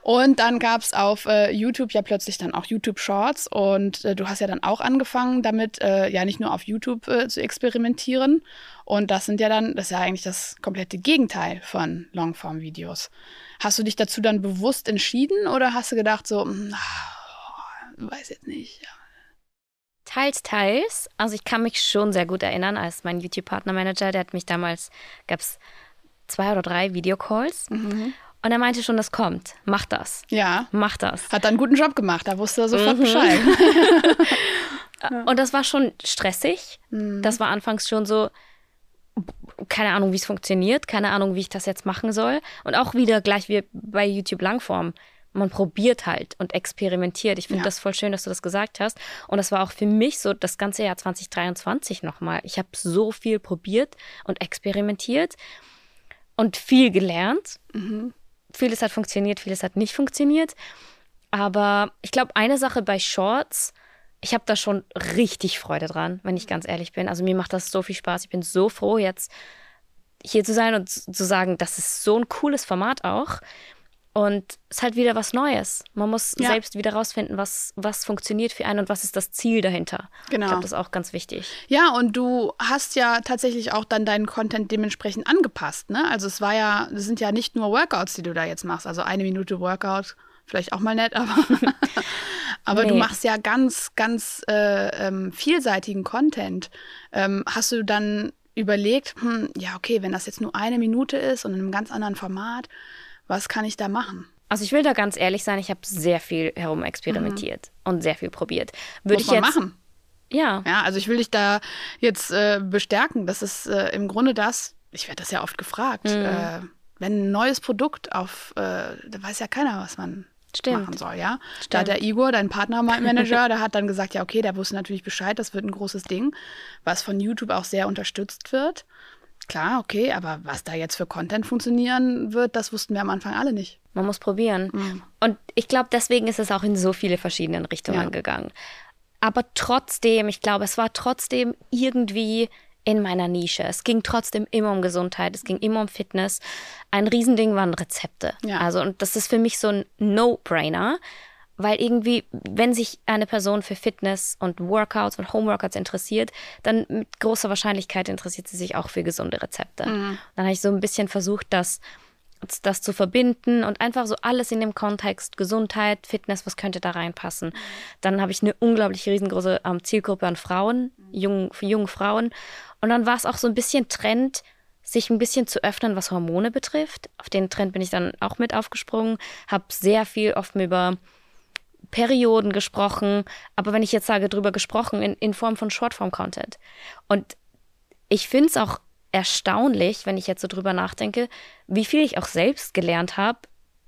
Und dann gab es auf äh, YouTube ja plötzlich dann auch YouTube Shorts und äh, du hast ja dann auch angefangen damit, äh, ja nicht nur auf YouTube äh, zu experimentieren. Und das sind ja dann, das ist ja eigentlich das komplette Gegenteil von Longform-Videos. Hast du dich dazu dann bewusst entschieden oder hast du gedacht so, hm, ah, weiß jetzt nicht. Ja.
Teils, teils. Also ich kann mich schon sehr gut erinnern, als mein YouTube-Partnermanager, der hat mich damals, gab es zwei oder drei Videocalls
Mhm.
und er meinte schon, das kommt. Mach das.
Ja,
Mach das.
hat dann einen guten Job gemacht, da wusste er sofort
Mhm.
Bescheid.
Und das war schon stressig.
Mhm.
Das war anfangs schon so, keine Ahnung, wie es funktioniert, keine Ahnung, wie ich das jetzt machen soll. Und auch wieder gleich wie bei YouTube Langform. Man probiert halt und experimentiert. Ich finde
Ja.
das voll schön, dass du das gesagt hast. Und das war auch für mich so das ganze Jahr 2023 nochmal. Ich habe so viel probiert und experimentiert und viel gelernt.
Mhm.
Vieles hat funktioniert, vieles hat nicht funktioniert. Aber ich glaube, eine Sache bei Shorts, ich habe da schon richtig Freude dran, wenn ich ganz ehrlich bin. Also mir macht das so viel Spaß. Ich bin so froh, jetzt hier zu sein und zu sagen, das ist so ein cooles Format auch. Und es ist halt wieder was Neues. Man muss
Ja.
selbst wieder rausfinden, was, was funktioniert für einen und was ist das Ziel dahinter.
Genau.
Ich glaube, das ist auch ganz wichtig.
Ja, und du hast ja tatsächlich auch dann deinen Content dementsprechend angepasst, ne? Also es war ja, es sind ja nicht nur Workouts, die du da jetzt machst. Also eine Minute Workout, vielleicht auch mal nett, aber, aber du
Nee.
machst ja ganz, ganz äh, ähm, vielseitigen Content. Ähm, hast du dann überlegt, hm, ja, okay, wenn das jetzt nur eine Minute ist und in einem ganz anderen Format, was kann ich da machen?
Also ich will da ganz ehrlich sein, ich habe sehr viel herumexperimentiert und sehr viel probiert. Würde
Muss
ich
man
jetzt
machen.
Ja,
Ja, also ich will dich da jetzt äh, bestärken. Das ist äh, im Grunde das, ich werde das ja oft gefragt,
Mhm.
äh, wenn ein neues Produkt auf, äh, da weiß ja keiner, was man
Stimmt.
machen soll, ja. Da
Stimmt.
hat der Igor, dein Partnermanager, der hat dann gesagt, ja, okay, der wusste natürlich Bescheid, das wird ein großes Ding, was von YouTube auch sehr unterstützt wird. Klar, okay, aber was da jetzt für Content funktionieren wird, das wussten wir am Anfang alle nicht.
man muss probieren.
Mhm.
Und ich glaube, deswegen ist es auch in so viele verschiedenen Richtungen
Ja.
gegangen. Aber trotzdem, ich glaube, es war trotzdem irgendwie in meiner Nische. Es ging trotzdem immer um Gesundheit, es ging immer um Fitness. Ein Riesending waren Rezepte.
Ja.
Also, und das ist für mich so ein No-Brainer, weil irgendwie, wenn sich eine Person für Fitness und Workouts und Homeworkouts interessiert, dann mit großer Wahrscheinlichkeit interessiert sie sich auch für gesunde Rezepte. Dann habe ich so ein bisschen versucht, das das zu verbinden und einfach so alles in dem Kontext Gesundheit, Fitness, was könnte da reinpassen. Dann habe ich eine unglaublich riesengroße ähm, Zielgruppe an Frauen, jungen, für junge Frauen. Und dann war es auch so ein bisschen Trend, sich ein bisschen zu öffnen, was Hormone betrifft. Auf den Trend bin ich dann auch mit aufgesprungen, habe sehr viel oft über Perioden gesprochen, aber wenn ich jetzt sage, drüber gesprochen, in, in Form von Shortform-Content. Und ich finde es auch erstaunlich, wenn ich jetzt so drüber nachdenke, wie viel ich auch selbst gelernt habe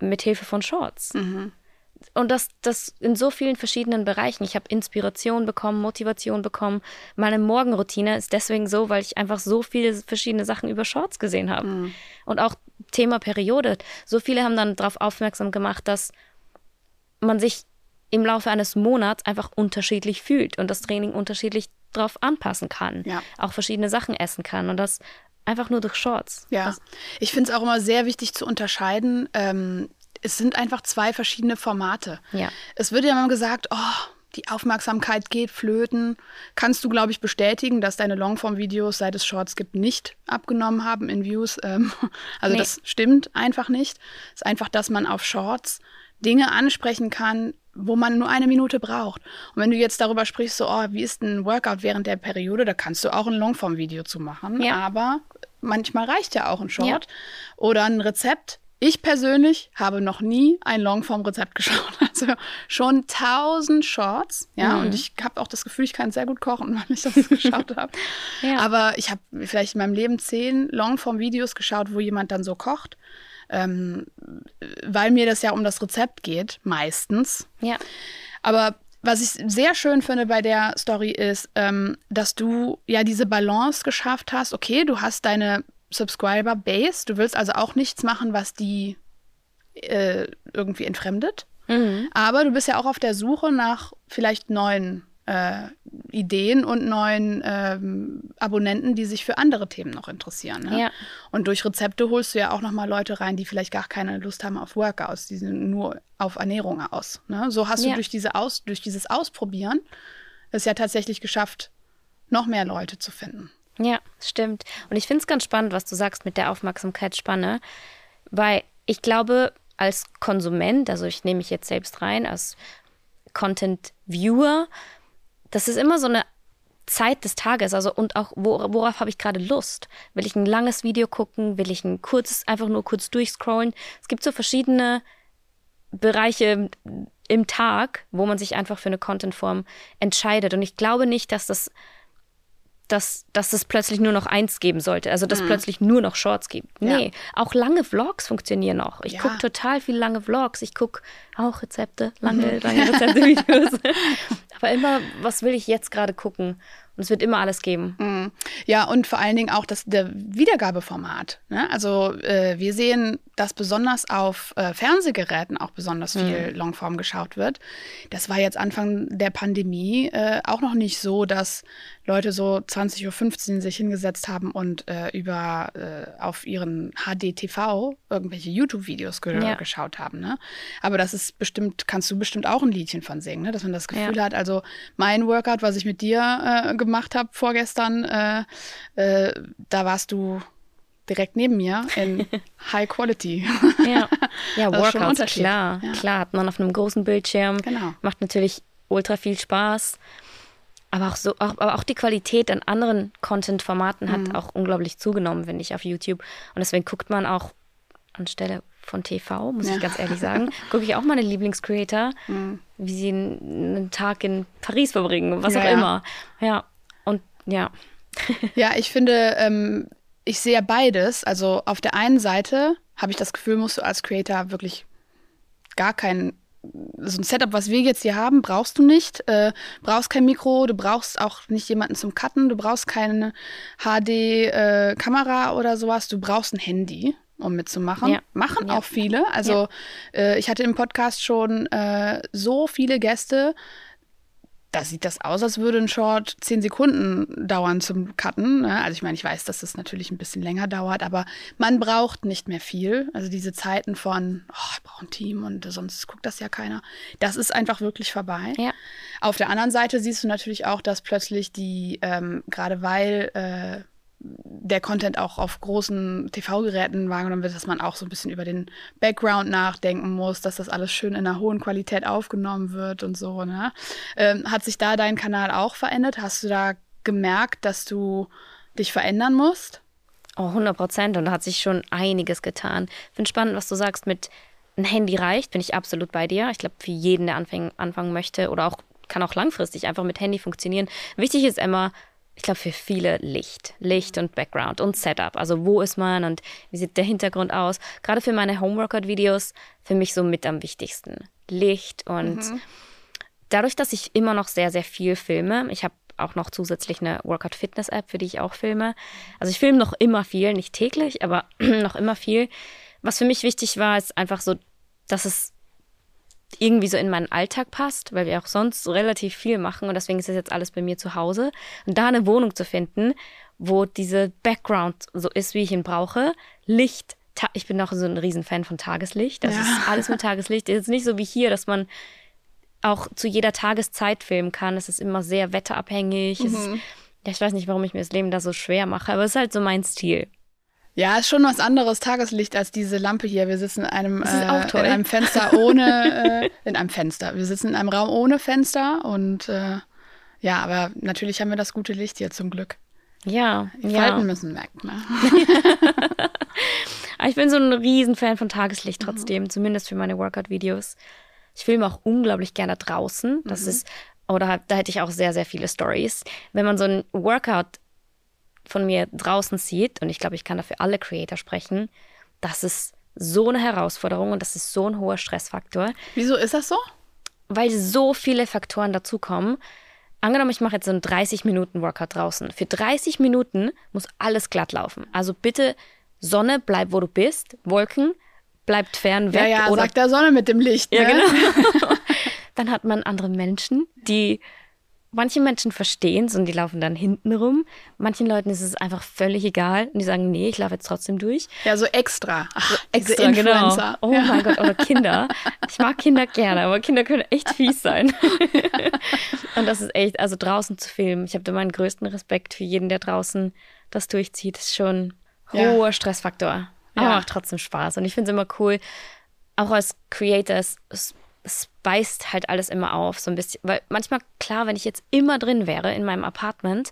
mit Hilfe von Shorts. Und das, das in so vielen verschiedenen Bereichen. Ich habe Inspiration bekommen, Motivation bekommen. Meine Morgenroutine ist deswegen so, weil ich einfach so viele verschiedene Sachen über Shorts gesehen habe. Und auch Thema Periode. So viele haben dann darauf aufmerksam gemacht, dass man sich im Laufe eines Monats einfach unterschiedlich fühlt und das Training unterschiedlich drauf anpassen kann.
Ja.
Auch verschiedene Sachen essen kann und das einfach nur durch Shorts.
Ja,
Das,
ich finde es auch immer sehr wichtig zu unterscheiden. Ähm, es sind einfach zwei verschiedene Formate.
Ja.
Es wird ja immer gesagt, oh, die Aufmerksamkeit geht flöten. Kannst du, glaube ich, bestätigen, dass deine Longform-Videos, seit es Shorts gibt, nicht abgenommen haben in Views? Ähm, also
Nee.
das stimmt einfach nicht. Es ist einfach, dass man auf Shorts Dinge ansprechen kann, wo man nur eine Minute braucht. Und wenn du jetzt darüber sprichst, so, oh, wie ist ein Workout während der Periode, da kannst du auch ein Longform-Video zu machen.
Ja.
Aber manchmal reicht ja auch ein Short
Ja.
oder ein Rezept. Ich persönlich habe noch nie ein Longform-Rezept geschaut. Also schon tausend Shorts, ja.
Mhm.
Und ich habe auch das Gefühl, ich kann sehr gut kochen, weil ich das geschaut habe.
Ja.
Aber ich habe vielleicht in meinem Leben zehn Longform-Videos geschaut, wo jemand dann so kocht. Ähm, weil mir das ja um das Rezept geht, meistens.
Ja.
Aber was ich sehr schön finde bei der Story ist, ähm, dass du ja diese Balance geschafft hast. Okay, du hast deine Subscriber-Base, du willst also auch nichts machen, was die äh, irgendwie entfremdet.
Mhm.
Aber du bist ja auch auf der Suche nach vielleicht neuen äh, Ideen und neuen ähm, Abonnenten, die sich für andere Themen noch interessieren. Ne?
Ja.
Und durch Rezepte holst du ja auch nochmal Leute rein, die vielleicht gar keine Lust haben auf Workouts, die sind nur auf Ernährung aus. Ne? So hast
Ja.
du durch, diese aus, durch dieses Ausprobieren es ja tatsächlich geschafft, noch mehr Leute zu finden.
Ja, stimmt. Und ich finde es ganz spannend, was du sagst mit der Aufmerksamkeitsspanne, weil ich glaube, als Konsument, also ich nehme mich jetzt selbst rein, als Content-Viewer, das ist immer so eine Zeit des Tages, also und auch wor- worauf habe ich gerade Lust? Will ich ein langes Video gucken? Will ich ein kurzes, einfach nur kurz durchscrollen? Es gibt so verschiedene Bereiche im Tag, wo man sich einfach für eine Contentform entscheidet. Und ich glaube nicht, dass das dass, dass es plötzlich nur noch eins geben sollte. Also, dass plötzlich nur noch Shorts gibt. Nee,
Ja.
auch lange Vlogs funktionieren noch. Ich
Ja.
gucke total viel lange Vlogs. Ich gucke auch Rezepte, lange, lange Rezepte-Videos. Aber immer, was will ich jetzt gerade gucken? Und es wird immer alles geben.
Ja, und vor allen Dingen auch das der Wiedergabeformat. Ne? Also äh, wir sehen, dass besonders auf äh, Fernsehgeräten auch besonders viel Longform geschaut wird. Das war jetzt Anfang der Pandemie äh, auch noch nicht so, dass Leute so 20.15 Uhr sich hingesetzt haben und äh, über äh, auf ihren HDTV irgendwelche YouTube-Videos ge
Ja.
geschaut haben. Ne? Aber das ist bestimmt, kannst du bestimmt auch ein Liedchen von singen, ne? dass man das Gefühl
Ja.
hat, also mein Workout, was ich mit dir äh, gemacht habe vorgestern, äh, äh, da warst du direkt neben mir in High Quality.
Ja, ja Workouts, klar.
Ja.
Klar, hat man auf einem großen Bildschirm.
Genau.
Macht natürlich ultra viel Spaß. Aber auch, so, auch, aber auch die Qualität an anderen Content-Formaten
Mhm.
hat auch unglaublich zugenommen, finde ich, auf YouTube. Und deswegen guckt man auch anstelle von TV, muss
Ja.
ich ganz ehrlich sagen, gucke ich auch meine Lieblingscreator,
Mhm.
wie sie einen, einen Tag in Paris verbringen, was
Ja,
auch
ja.
immer. Ja, und ja,
Ja, ich finde, ähm, ich sehe beides. Also auf der einen Seite habe ich das Gefühl, musst du als Creator wirklich gar kein so ein Setup, was wir jetzt hier haben, brauchst du nicht. Äh, brauchst kein Mikro, du brauchst auch nicht jemanden zum Cutten, du brauchst keine HD-Kamera oder sowas, du brauchst ein Handy, um mitzumachen.
Ja.
Machen
Ja.
auch viele. Also äh, ich hatte im Podcast schon äh, so viele Gäste, da sieht das aus, als würde ein Short zehn Sekunden dauern zum Cutten. Ne? Also ich meine, ich weiß, dass das natürlich ein bisschen länger dauert, aber man braucht nicht mehr viel. Also diese Zeiten von, oh, ich brauche ein Team und sonst guckt das ja keiner. Das ist einfach wirklich vorbei.
Ja.
Auf der anderen Seite siehst du natürlich auch, dass plötzlich die, ähm, gerade weil äh, der Content auch auf großen TV-Geräten wahrgenommen wird, dass man auch so ein bisschen über den Background nachdenken muss, dass das alles schön in einer hohen Qualität aufgenommen wird und so. Ne? Ähm, hat sich da dein Kanal auch verändert? Hast du da gemerkt, dass du dich verändern musst?
Oh, 100 Prozent. Und da hat sich schon einiges getan. Ich finde spannend, was du sagst mit ein Handy reicht, bin ich absolut bei dir. Ich glaube, für jeden, der anfangen, anfangen möchte oder auch kann auch langfristig einfach mit Handy funktionieren. Wichtig ist immer, ich glaube, für viele Licht. Licht und Background und Setup. Also wo ist man und wie sieht der Hintergrund aus? Gerade für meine Homeworkout-Videos für mich so mit am wichtigsten. Licht und dadurch, dass ich immer noch sehr, sehr viel filme, ich habe auch noch zusätzlich eine Workout-Fitness-App, für die ich auch filme. Also ich filme noch immer viel, nicht täglich, aber noch immer viel. Was für mich wichtig war, ist einfach so, dass es irgendwie so in meinen Alltag passt, weil wir auch sonst so relativ viel machen und deswegen ist das jetzt alles bei mir zu Hause. Und da eine Wohnung zu finden, wo diese Background so ist, wie ich ihn brauche, Licht, ich bin auch so ein Riesenfan von Tageslicht. Das
Ja.
ist alles mit Tageslicht. Es ist nicht so wie hier, dass man auch zu jeder Tageszeit filmen kann. Es ist immer sehr wetterabhängig. Es ist, ja, ich weiß nicht, warum ich mir das Leben da so schwer mache, aber es ist halt so mein Stil.
Ja, ist schon was anderes Tageslicht als diese Lampe hier. Wir sitzen in einem, äh, in einem Fenster ohne, äh, in einem Fenster. Wir sitzen in einem Raum ohne Fenster und äh, ja, aber natürlich haben wir das gute Licht hier zum Glück.
Ja,
Die
ja.
Falten müssen weg. Ne?
Aber ich bin so ein Riesenfan von Tageslicht trotzdem, zumindest für meine Workout-Videos. Ich filme auch unglaublich gerne draußen. Das ist, oder da hätte ich auch sehr, sehr viele Stories. Wenn man so ein Workout von mir draußen sieht, und ich glaube, ich kann dafür alle Creator sprechen, das ist so eine Herausforderung und das ist so ein hoher Stressfaktor.
Wieso ist das so?
Weil so viele Faktoren dazukommen. Angenommen, ich mache jetzt so einen 30 Minuten Workout draußen. Für 30 Minuten muss alles glatt laufen. Also bitte Sonne, bleib wo du bist. Wolken, bleibt fern weg.
Ja, ja,
oder
sagt der Sonne mit dem Licht.
ja,
ne?
genau. dann hat man andere Menschen, die manche Menschen verstehen es und die laufen dann hinten rum. Manchen Leuten ist es einfach völlig egal und die sagen, nee, ich laufe jetzt trotzdem durch.
Ja, so extra. Ach, diese
Extra, genau. Oh
ja.
mein Gott, oder Kinder. Ich mag Kinder gerne, aber Kinder können echt fies sein. und das ist echt, also draußen zu filmen. Ich habe da meinen größten Respekt für jeden, der draußen das durchzieht. Das ist schon
Ja.
hoher Stressfaktor. Aber
Ja.
macht trotzdem Spaß. Und ich finde es immer cool, auch als Creator, es, beißt halt alles immer auf, so ein bisschen. Weil manchmal, klar, wenn ich jetzt immer drin wäre in meinem Apartment,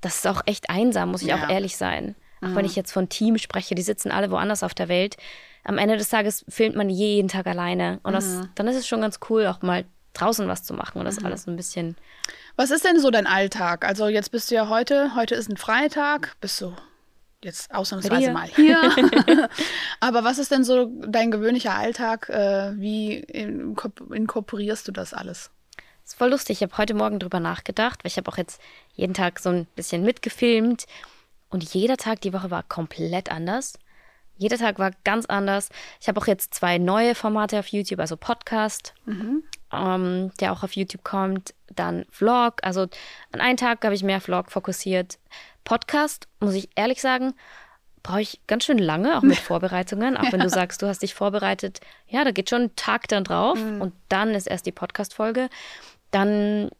das ist auch echt einsam, muss ich
Ja. Mhm.
auch ehrlich sein. Auch wenn ich jetzt von Team spreche, die sitzen alle woanders auf der Welt. Am Ende des Tages filmt man jeden Tag alleine. Und das,
Mhm.
dann ist es schon ganz cool, auch mal draußen was zu machen und das alles so ein bisschen.
Was ist denn so dein Alltag? Also jetzt bist du ja heute, heute ist ein Freitag, bist du jetzt ausnahmsweise
Hier.
mal hier. Aber was ist denn so dein gewöhnlicher Alltag? Äh, wie inkorp- inkorporierst du das alles?
Das ist voll lustig. Ich habe heute Morgen drüber nachgedacht, weil ich habe auch jetzt jeden Tag so ein bisschen mitgefilmt und jeder Tag die Woche war komplett anders. Jeder Tag war ganz anders. Ich habe auch jetzt zwei neue Formate auf YouTube, also Podcast, ähm, der auch auf YouTube kommt, dann Vlog. Also an einen Tag habe ich mehr Vlog fokussiert. Podcast, muss ich ehrlich sagen, brauche ich ganz schön lange, auch mit Vorbereitungen. Auch wenn du sagst, du hast dich vorbereitet, ja, da geht schon ein Tag dann drauf und dann ist erst die Podcast-Folge. Dann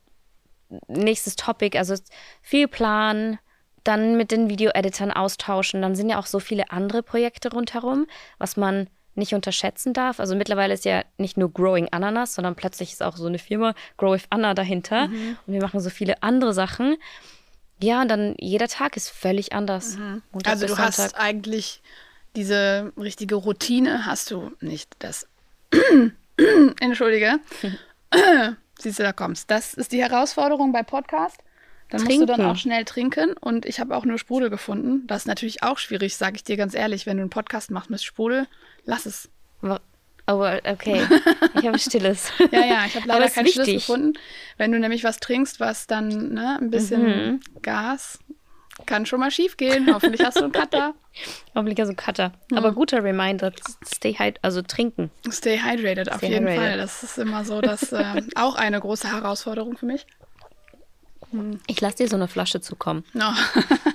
nächstes Topic, also viel Plan, dann mit den Video-Editern austauschen. Dann sind ja auch so viele andere Projekte rundherum, was man nicht unterschätzen darf. Also mittlerweile ist ja nicht nur Growing Ananas, sondern plötzlich ist auch so eine Firma Grow with Anna dahinter. Und wir machen so viele andere Sachen. Ja, und dann jeder Tag ist völlig anders. Montag
Also du hast
Sonntag.
eigentlich diese richtige Routine, hast du nicht. Das Entschuldige. Siehst du, da kommst. Das ist die Herausforderung bei Podcast. Dann musst du dann
Trinken.
auch schnell trinken. Und ich habe auch nur Sprudel gefunden. Das ist natürlich auch schwierig, sage ich dir ganz ehrlich. Wenn du einen Podcast machst mit Sprudel, lass es.
Wa- Oh, okay. Ich habe Stilles.
Ja, ja, ich habe
Aber
leider Schlüssel
wichtig.
gefunden. Wenn du nämlich was trinkst, was dann ne, ein bisschen
Mhm.
Gas, kann schon mal schief gehen. Hoffentlich hast du einen Cutter.
Hoffentlich also Cutter. Aber guter Reminder, stay hyd also trinken.
Stay hydrated, auf
Stay
jeden
hydrated.
Fall. Das ist immer so, dass äh, auch eine große Herausforderung für mich.
Ich lasse dir so eine Flasche zukommen.
No.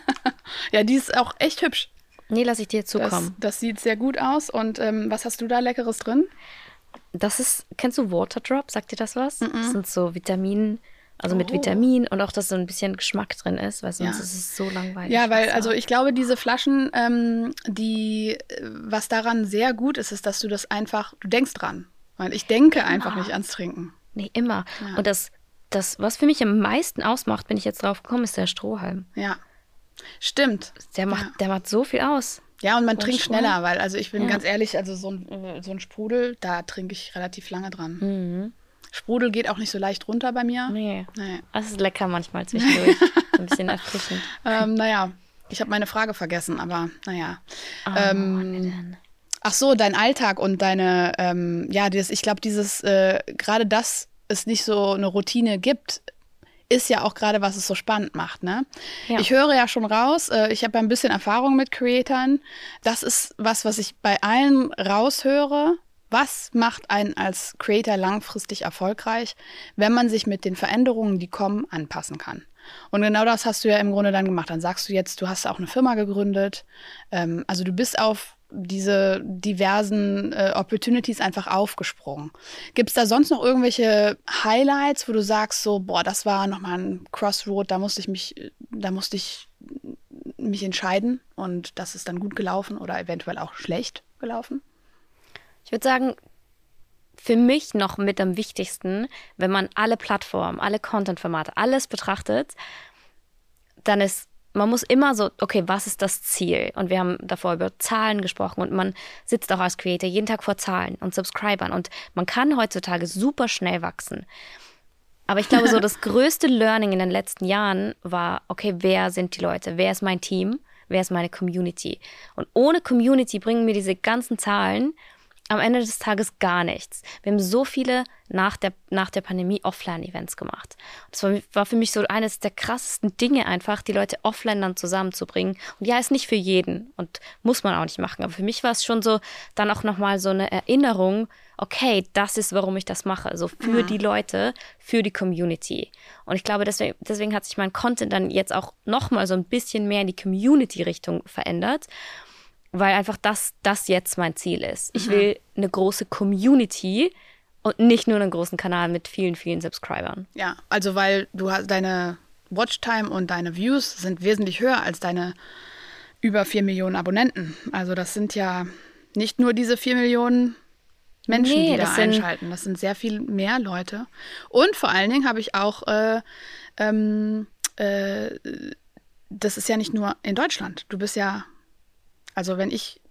ja, die ist auch echt hübsch.
Nee, lasse ich dir
Das,
zukommen.
das sieht sehr gut aus. Und ähm, was hast du da Leckeres drin?
Das, ist, kennst du Waterdrop? Sagt dir das was? Das sind so Vitaminen, also mit
Oh.
Vitamin und auch, dass so ein bisschen Geschmack drin ist, weil sonst
Ja.
ist es so langweilig.
Ja, weil, also ich glaube, diese Flaschen, ähm, die, äh, was daran sehr gut ist, ist, dass du das einfach, du denkst dran. Weil ich denke einfach nicht ans Trinken.
Nee, immer.
Ja.
Und das, das, was für mich am meisten ausmacht, bin ich jetzt drauf gekommen, ist der Strohhalm.
Ja. Stimmt.
Der macht,
Ja.
der macht so viel aus.
Ja, und man
Oh,
trinkt
Strohhalm?
schneller, weil, also ich bin
Ja.
ganz ehrlich, also so ein, so ein Sprudel, da trinke ich relativ lange dran.
Mhm.
Sprudel geht auch nicht so leicht runter bei mir.
Nee.
Nee.
Das ist lecker manchmal zwischendurch. ein bisschen erfrischend.
Ähm, naja, ich habe meine Frage vergessen, aber naja.
Oh,
Ähm. Ach so, dein Alltag und deine, ähm, ja, dieses, ich glaube, dieses, äh, gerade dass es nicht so eine Routine gibt, ist ja auch gerade, was es so spannend macht, ne?
Ja.
Ich höre ja schon raus, äh, ich habe ja ein bisschen Erfahrung mit Creatoren. Das ist was, was ich bei allen raushöre. Was macht einen als Creator langfristig erfolgreich, wenn man sich mit den Veränderungen, die kommen, anpassen kann? Und genau das hast du ja im Grunde dann gemacht. Dann sagst du jetzt, du hast auch eine Firma gegründet. Ähm, also du bist auf diese diversen äh, Opportunities einfach aufgesprungen. Gibt es da sonst noch irgendwelche Highlights, wo du sagst, so, boah, das war nochmal ein Crossroad, da musste ich mich, da musste ich mich entscheiden und das ist dann gut gelaufen oder eventuell auch schlecht gelaufen?
Ich würde sagen, für mich noch mit am wichtigsten, wenn man alle Plattformen, alle Content-Formate, alles betrachtet, dann ist, man muss immer so, okay, was ist das Ziel? Und wir haben davor über Zahlen gesprochen und man sitzt auch als Creator jeden Tag vor Zahlen und Subscribern und man kann heutzutage super schnell wachsen. Aber ich glaube, so das größte Learning in den letzten Jahren war, okay, wer sind die Leute? Wer ist mein Team? wer ist meine Community. Und ohne Community bringen mir diese ganzen Zahlen am Ende des Tages gar nichts. Wir haben so viele nach der, nach der Pandemie Offline-Events gemacht. Das war, war, für mich so eines der krassesten Dinge einfach, die Leute offline dann zusammenzubringen. Und ja, ist nicht für jeden und muss man auch nicht machen. Aber für mich war es schon so, dann auch nochmal so eine Erinnerung, okay, das ist, warum ich das mache. Also für mhm. die Leute, für die Community. Und ich glaube, deswegen, deswegen hat sich mein Content dann jetzt auch nochmal so ein bisschen mehr in die Community-Richtung verändert weil einfach das, das jetzt mein Ziel ist. Ich mhm. will eine große Community und nicht nur einen großen Kanal mit vielen, vielen Subscribern.
Ja, also weil du hast deine Watchtime und deine Views sind wesentlich höher als deine über 4 Millionen Abonnenten. Also das sind ja nicht nur diese 4 Millionen Menschen, nee, die da einschalten. Das sind sehr viel mehr Leute. Und vor allen Dingen habe ich auch, äh, ähm, äh, das ist ja nicht nur in Deutschland. Du bist ja also wenn ich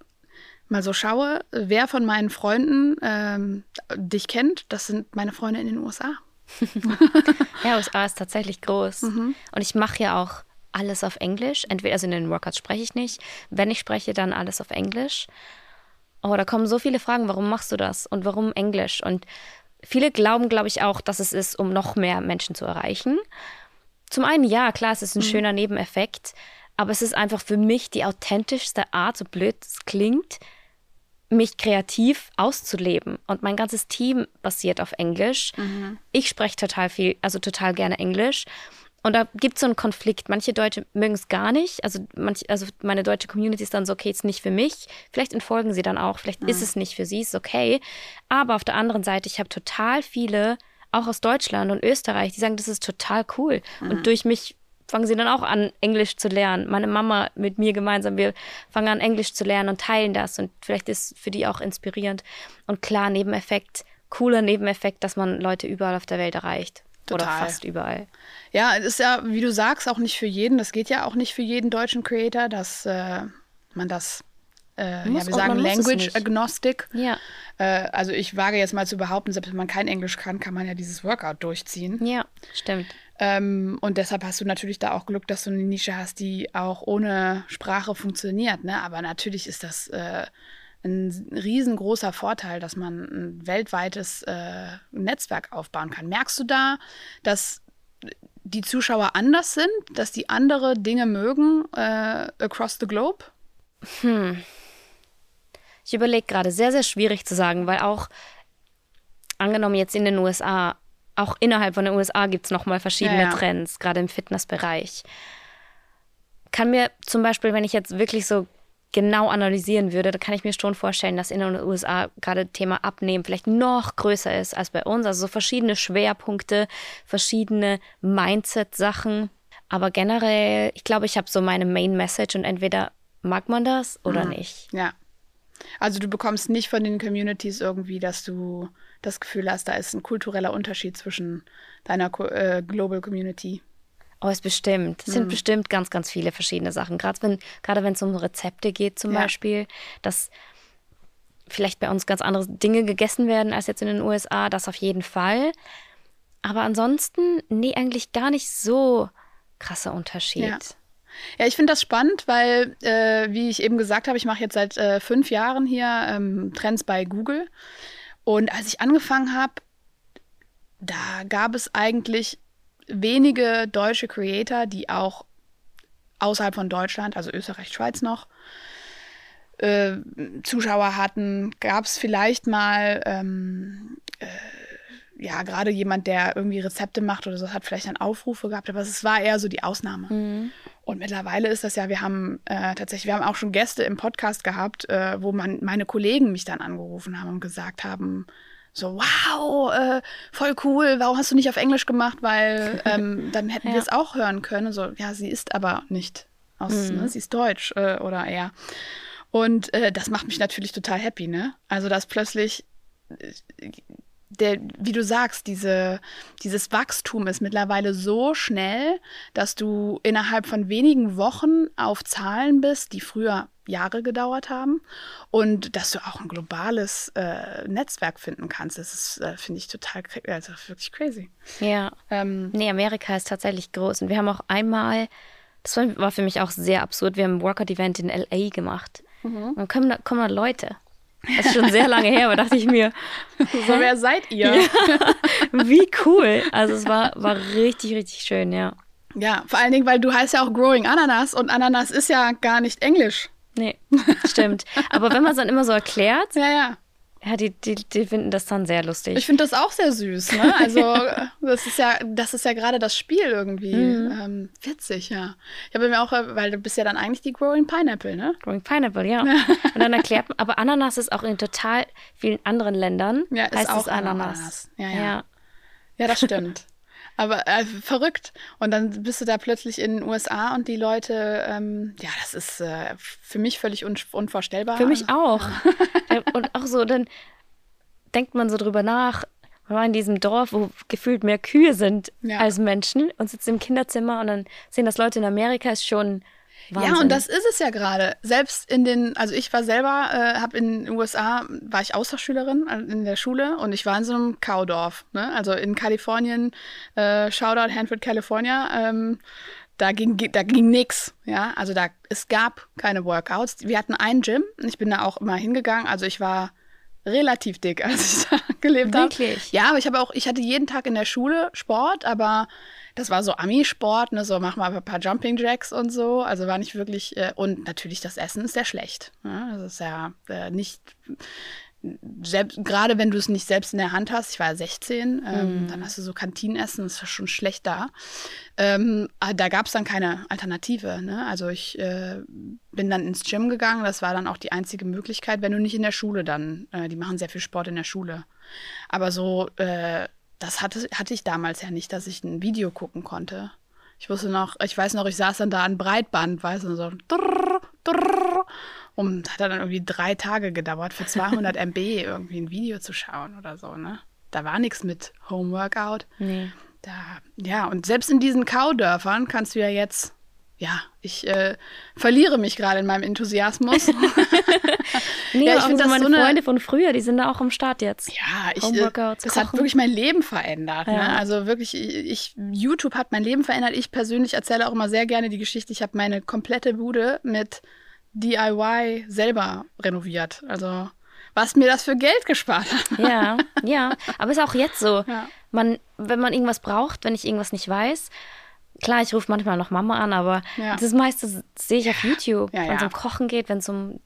mal so schaue, wer von meinen Freunden ähm, dich kennt, das sind meine Freunde in den USA.
ja, USA ist tatsächlich groß. Mhm. Und ich mache ja auch alles auf Englisch. Entweder, also in den Workouts spreche ich nicht. Wenn ich spreche, dann alles auf Englisch. Oh, da kommen so viele Fragen. Warum machst du das? Und warum Englisch? Und viele glauben, glaube ich, auch, dass es ist, um noch mehr Menschen zu erreichen. Zum einen, ja, klar, es ist ein mhm. schöner Nebeneffekt. Aber es ist einfach für mich die authentischste Art, so blöd es klingt, mich kreativ auszuleben. Und mein ganzes Team basiert auf Englisch. Mhm. Ich spreche total viel, also total gerne Englisch. Und da gibt es so einen Konflikt. Manche Deutsche mögen es gar nicht. Also, manch, also meine deutsche Community ist dann so, okay, ist nicht für mich. Vielleicht entfolgen sie dann auch. Vielleicht mhm. ist es nicht für sie, ist okay. Aber auf der anderen Seite, ich habe total viele, auch aus Deutschland und Österreich, die sagen, das ist total cool. Mhm. Und durch mich fangen sie dann auch an, Englisch zu lernen. Meine Mama mit mir gemeinsam, wir fangen an, Englisch zu lernen und teilen das. Und vielleicht ist für die auch inspirierend. Und klar, Nebeneffekt, cooler Nebeneffekt, dass man Leute überall auf der Welt erreicht. Total. Oder fast überall.
Ja, es ist ja, wie du sagst, auch nicht für jeden. Das geht ja auch nicht für jeden deutschen Creator, dass äh, man das äh, ja, wir sagen Language Agnostic.
Ja.
Äh, also ich wage jetzt mal zu behaupten, selbst wenn man kein Englisch kann, kann man ja dieses Workout durchziehen.
Ja, stimmt.
Ähm, und deshalb hast du natürlich da auch Glück, dass du eine Nische hast, die auch ohne Sprache funktioniert. Ne? Aber natürlich ist das äh, ein riesengroßer Vorteil, dass man ein weltweites äh, Netzwerk aufbauen kann. Merkst du da, dass die Zuschauer anders sind, dass die andere Dinge mögen äh, across the globe?
Hm. Ich überlege gerade, sehr, sehr schwierig zu sagen, weil auch angenommen jetzt in den USA auch innerhalb von den USA gibt es nochmal verschiedene ja, ja. Trends, gerade im Fitnessbereich. Kann mir zum Beispiel, wenn ich jetzt wirklich so genau analysieren würde, da kann ich mir schon vorstellen, dass in den USA gerade Thema Abnehmen vielleicht noch größer ist als bei uns. Also so verschiedene Schwerpunkte, verschiedene Mindset-Sachen. Aber generell, ich glaube, ich habe so meine Main Message und entweder mag man das oder mhm. nicht.
Ja. Also du bekommst nicht von den Communities irgendwie, dass du das Gefühl hast, da ist ein kultureller Unterschied zwischen deiner äh, Global Community.
Oh, ist bestimmt. Es sind mhm. bestimmt ganz, ganz viele verschiedene Sachen. Gerade wenn gerade wenn es um Rezepte geht zum ja. Beispiel, dass vielleicht bei uns ganz andere Dinge gegessen werden als jetzt in den USA, das auf jeden Fall. Aber ansonsten, nee, eigentlich gar nicht so krasser Unterschied.
Ja. Ja, ich finde das spannend, weil, äh, wie ich eben gesagt habe, ich mache jetzt seit äh, fünf Jahren hier ähm, Trends bei Google. Und als ich angefangen habe, da gab es eigentlich wenige deutsche Creator, die auch außerhalb von Deutschland, also Österreich, Schweiz noch, äh, Zuschauer hatten. Gab es vielleicht mal, ähm, äh, ja, gerade jemand, der irgendwie Rezepte macht oder so, hat vielleicht dann Aufrufe gehabt, aber es war eher so die Ausnahme. Mhm. Und mittlerweile ist das ja, wir haben äh, tatsächlich, wir haben auch schon Gäste im Podcast gehabt, äh, wo man meine Kollegen mich dann angerufen haben und gesagt haben, so, wow, äh, voll cool, warum hast du nicht auf Englisch gemacht? Weil ähm, dann hätten ja. wir es auch hören können. So, ja, sie ist aber nicht aus, mhm. ne? sie ist deutsch äh, oder eher. Und äh, das macht mich natürlich total happy, ne? Also, dass plötzlich äh, der, wie du sagst, diese, dieses Wachstum ist mittlerweile so schnell, dass du innerhalb von wenigen Wochen auf Zahlen bist, die früher Jahre gedauert haben und dass du auch ein globales äh, Netzwerk finden kannst. Das ist, äh, finde ich, total, also wirklich crazy.
Ja. Ähm, nee, Amerika ist tatsächlich groß und wir haben auch einmal Das war, für mich auch sehr absurd. Wir haben ein Workout-Event in L.A. gemacht.
Mhm.
Und dann kommen da, kommen da Leute. Das ist schon sehr lange her, aber dachte ich mir,
So, wer seid ihr?
ja, wie cool. Also es war, war richtig, richtig schön, ja.
Ja, vor allen Dingen, weil du heißt ja auch Growing Ananas und Ananas ist ja gar nicht Englisch.
Nee, stimmt. Aber wenn man es dann immer so erklärt,
Ja, ja.
Ja, die, die, die finden das dann sehr lustig.
Ich finde das auch sehr süß, ne? Also, das ist ja, das ist ja gerade das Spiel irgendwie. Ähm, witzig, ja. Ich habe mir auch, weil du bist ja dann eigentlich die Growing Pineapple, ne?
Growing Pineapple, ja. Und dann erklärt man, aber Ananas ist auch in total vielen anderen Ländern.
Ja, ist
heißt
auch
es Ananas.
Ananas. Ja, ja.
ja.
Ja, das stimmt. Aber äh, verrückt. Und dann bist du da plötzlich in den USA und die Leute, ähm, ja, das ist äh, für mich völlig un unvorstellbar.
Für mich auch. Ja, Und auch so, dann denkt man so drüber nach. Man war in diesem Dorf, wo gefühlt mehr Kühe sind
Ja.
als Menschen und sitzt im Kinderzimmer und dann sehen das Leute in Amerika, ist schon Wahnsinn.
Ja, und das ist es ja gerade. Selbst in den, also ich war selber, äh, habe in den USA, war ich Austauschschülerin also in der Schule und ich war in so einem Kaudorf, ne? also in Kalifornien, äh, Shoutout Hanford, California, ähm, da ging, da ging nix, ja, also da, es gab keine Workouts. Wir hatten ein Gym, ich bin da auch immer hingegangen, also ich war relativ dick, als ich da gelebt habe.
Wirklich?
Ja, aber ich habe auch, ich hatte jeden Tag in der Schule Sport, aber das war so Ami-Sport, ne, so mach mal ein paar Jumping Jacks und so. Also war nicht wirklich, äh, und natürlich das Essen ist sehr schlecht. Ne? Das ist ja äh, nicht, selbst, gerade wenn du es nicht selbst in der Hand hast, ich war ja 16, ähm, dann hast du so Kantinenessen, das ist schon schlecht da. Ähm, aber da gab es dann keine Alternative. Ne? Also ich äh, bin dann ins Gym gegangen, das war dann auch die einzige Möglichkeit, wenn du nicht in der Schule dann, äh, die machen sehr viel Sport in der Schule. Aber so, äh, das hatte, hatte ich damals ja nicht, dass ich ein Video gucken konnte. Ich wusste noch, ich weiß noch, ich saß dann da an Breitband, weißt du, so drrr, drrr, und hat dann irgendwie drei Tage gedauert, für 200 MB irgendwie ein Video zu schauen oder so, ne? Da war nichts mit Homeworkout.
Nee.
Da, ja, und selbst in diesen Kaudörfern kannst du ja jetzt, ja, ich äh, verliere mich gerade in meinem Enthusiasmus.
Nee,
Ja, ich
auch
find
so meine
so eine-
Freunde von früher, die sind da auch am Start jetzt.
Ja, ich, äh,
Homeworkouts,
das hat
Kochen.
wirklich mein Leben verändert. Ne?
Ja.
Also wirklich, ich, YouTube hat mein Leben verändert. Ich persönlich erzähle auch immer sehr gerne die Geschichte. Ich habe meine komplette Bude mit DIY selber renoviert. Also was mir das für Geld gespart hat.
Ja, ja. Aber ist auch jetzt so.
Ja.
Man, wenn man irgendwas braucht, wenn ich irgendwas nicht weiß, klar, ich rufe manchmal noch Mama an, aber
Ja.
das meiste sehe ich auf YouTube.
Ja,
wenn es um Kochen geht, wenn es um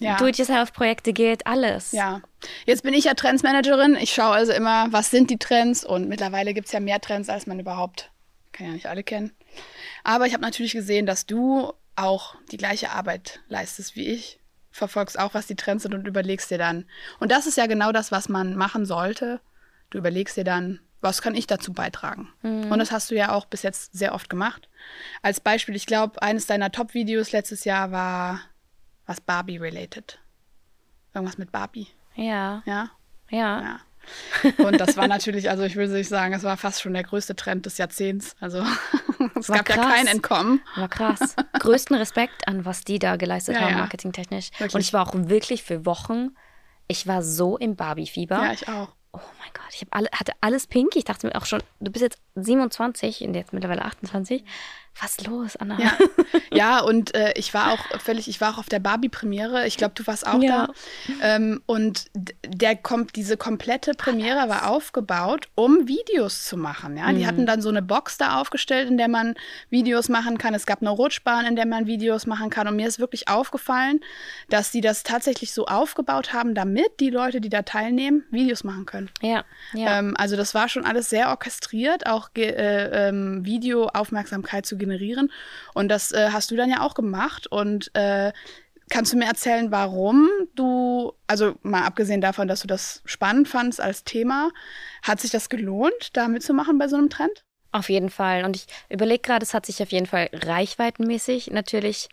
Ja.
Do-it-yourself-Projekte geht, alles.
Ja, jetzt bin ich ja Trendsmanagerin. Ich schaue also immer, was sind die Trends und mittlerweile gibt es ja mehr Trends, als man überhaupt, kann ja nicht alle kennen. Aber ich habe natürlich gesehen, dass du auch die gleiche Arbeit leistest wie ich. Verfolgst auch, was die Trends sind und überlegst dir dann. Und das ist ja genau das, was man machen sollte. Du überlegst dir dann, was kann ich dazu beitragen? Und das hast du ja auch bis jetzt sehr oft gemacht. Als Beispiel, ich glaube, eines deiner Top-Videos letztes Jahr war was Barbie-related. Irgendwas mit Barbie.
Ja,
Ja,
ja.
ja. Und das war natürlich, also ich würde nicht sagen, es war fast schon der größte Trend des Jahrzehnts. Also es
War
gab ja
krass.
kein Entkommen.
War krass. Größten Respekt an, was die da geleistet
Ja,
haben,
ja.
marketingtechnisch.
Wirklich.
Und ich war auch wirklich für Wochen, ich war so im Barbie-Fieber.
Ja, ich auch.
Oh mein Gott, ich alle, hatte alles pink. Ich dachte mir auch schon, du bist jetzt 27 und jetzt mittlerweile 28. Was los, Anna?
Ja, ja und äh, ich war auch völlig, ich war auch auf der Barbie-Premiere. Ich glaube, du warst auch
Ja.
da. Ähm, und der kommt, diese komplette Premiere war aufgebaut, um Videos zu machen. Ja, die hatten dann so eine Box da aufgestellt, in der man Videos machen kann. Es gab eine Rutschbahn, in der man Videos machen kann. Und mir ist wirklich aufgefallen, dass die das tatsächlich so aufgebaut haben, damit die Leute, die da teilnehmen, Videos machen können.
Ja, ja.
Ähm, also das war schon alles sehr orchestriert, auch äh, ähm, Video-Aufmerksamkeit zu generieren. Und das äh, hast du dann ja auch gemacht. Und äh, kannst du mir erzählen, warum du, also mal abgesehen davon, dass du das spannend fandst als Thema, hat sich das gelohnt, da mitzumachen bei so einem Trend?
Auf jeden Fall. Und ich überlege gerade, es hat sich auf jeden Fall reichweitenmäßig natürlich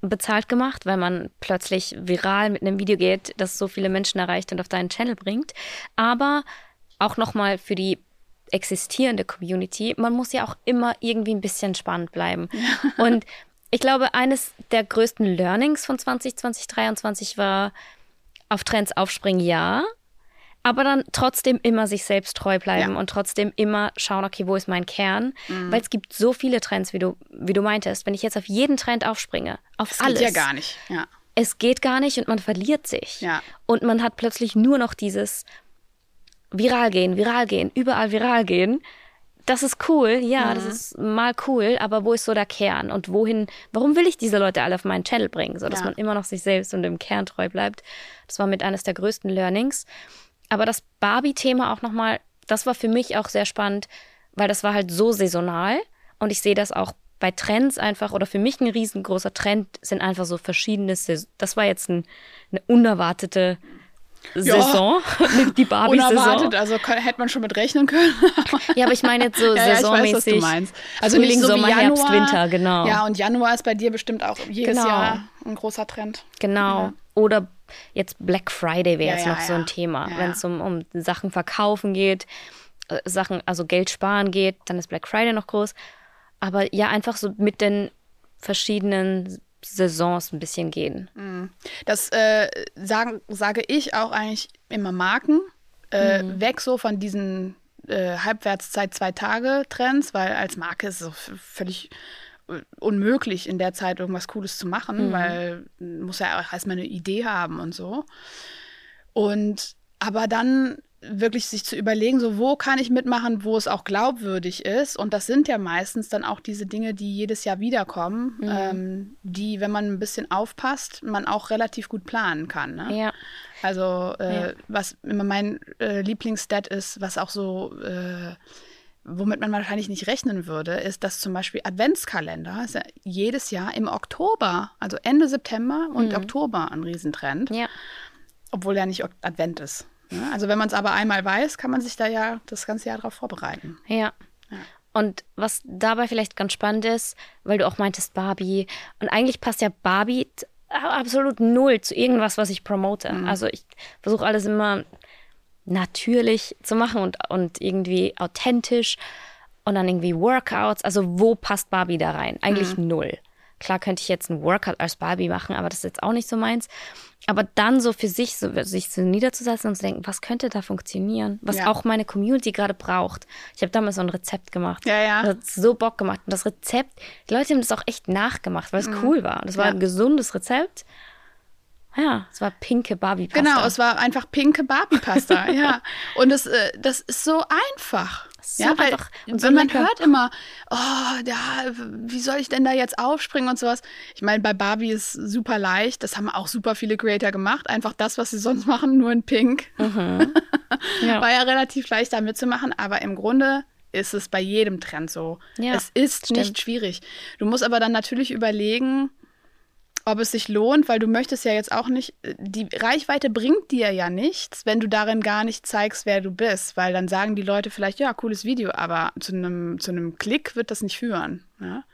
bezahlt gemacht, weil man plötzlich viral mit einem Video geht, das so viele Menschen erreicht und auf deinen Channel bringt. Aber auch nochmal für die existierende Community, man muss ja auch immer irgendwie ein bisschen spannend bleiben. Und ich glaube, eines der größten Learnings von 2020, 2023 war auf Trends aufspringen, ja, aber dann trotzdem immer sich selbst treu bleiben
Ja.
und trotzdem immer schauen, okay, wo ist mein Kern? Weil es gibt so viele Trends, wie du, wie du meintest. Wenn ich jetzt auf jeden Trend aufspringe, auf
Das
alles,
geht ja gar nicht. Ja.
es geht gar nicht und man verliert sich.
Ja.
Und man hat plötzlich nur noch dieses viral gehen, viral gehen, überall viral gehen. Das ist cool, ja,
Mhm.
das ist mal cool, aber wo ist so der Kern und wohin, warum will ich diese Leute alle auf meinen Channel bringen, so dass
Ja.
man immer noch sich selbst und dem Kern treu bleibt. Das war mit eines der größten Learnings. Aber das Barbie-Thema auch nochmal, das war für mich auch sehr spannend, weil das war halt so saisonal und ich sehe das auch bei Trends einfach oder für mich ein riesengroßer Trend sind einfach so verschiedene Saison. Das war jetzt ein, eine unerwartete Saison, die Barbie-Saison.
Unerwartet, also hätte man schon mit rechnen können.
Ja, aber ich meine jetzt so
Ja, ja, ich weiß, was
saisonmäßig.
du meinst. Also
Frühling,
nicht so
Sommer,
Januar.
Herbst, Winter, genau.
Ja, und Januar ist bei dir bestimmt auch jedes
Genau.
Jahr ein großer Trend.
Genau. Oder jetzt Black Friday wäre
Ja,
jetzt
ja,
noch so
ja.
ein Thema.
Ja,
Wenn es um, um Sachen verkaufen geht, äh, Sachen, also Geld sparen geht, dann ist Black Friday noch groß. Aber ja, einfach so mit den verschiedenen Saisons ein bisschen gehen.
Das äh, sagen, sage ich auch eigentlich immer Marken. Äh,
Mhm.
Weg so von diesen äh, Halbwertszeit zwei Tage Trends, weil als Marke ist es völlig äh, unmöglich in der Zeit irgendwas Cooles zu
Mhm.
machen, weil man muss ja auch erstmal eine Idee haben und so. Und aber dann wirklich sich zu überlegen, so wo kann ich mitmachen, wo es auch glaubwürdig ist. Und das sind ja meistens dann auch diese Dinge, die jedes Jahr wiederkommen, ähm, die, wenn man ein bisschen aufpasst, man auch relativ gut planen kann. Ne?
Ja.
Also äh,
Ja.
was immer mein äh, Lieblingsstat ist, was auch so, äh, womit man wahrscheinlich nicht rechnen würde, ist, dass zum Beispiel Adventskalender ist ja jedes Jahr im Oktober, also Ende September und Oktober ein Riesentrend,
Ja.
obwohl ja nicht Advent ist. Ne? Also wenn man es aber einmal weiß, kann man sich da ja das ganze Jahr drauf vorbereiten.
Ja. Und was dabei vielleicht ganz spannend ist, weil du auch meintest Barbie, und eigentlich passt ja Barbie absolut null zu irgendwas, was ich promote. Also ich versuche alles immer natürlich zu machen und, und irgendwie authentisch und dann irgendwie Workouts. Also wo passt Barbie da rein? Eigentlich null. Klar könnte ich jetzt einen Workout als Barbie machen, aber das ist jetzt auch nicht so meins. Aber dann so für sich, so, sich so niederzusetzen und zu denken, was könnte da funktionieren? Was
Ja.
auch meine Community gerade braucht. Ich habe damals so ein Rezept gemacht.
Ja, ja.
Das hat so Bock gemacht. Und das Rezept, die Leute haben das auch echt nachgemacht, weil es cool war. Es war
Mhm. Ja.
ein gesundes Rezept. Ja, es war pinke Barbie-Pasta.
Genau, es war einfach pinke Barbie-Pasta, ja. Und es, äh, das ist so einfach.
So
ja, weil,
einfach und so
wenn man hört immer, oh, ja, wie soll ich denn da jetzt aufspringen und sowas. Ich meine, bei Barbie ist super leicht. Das haben auch super viele Creator gemacht. Einfach das, was sie sonst machen, nur in Pink.
Ja.
War ja relativ leicht da mitzumachen, aber im Grunde ist es bei jedem Trend so.
Ja,
es ist
stimmt.
nicht schwierig. Du musst aber dann natürlich überlegen, ob es sich lohnt, weil du möchtest ja jetzt auch nicht, die Reichweite bringt dir ja nichts, wenn du darin gar nicht zeigst, wer du bist, weil dann sagen die Leute vielleicht, ja, cooles Video, aber zu einem, zu einem Klick wird das nicht führen. Ja?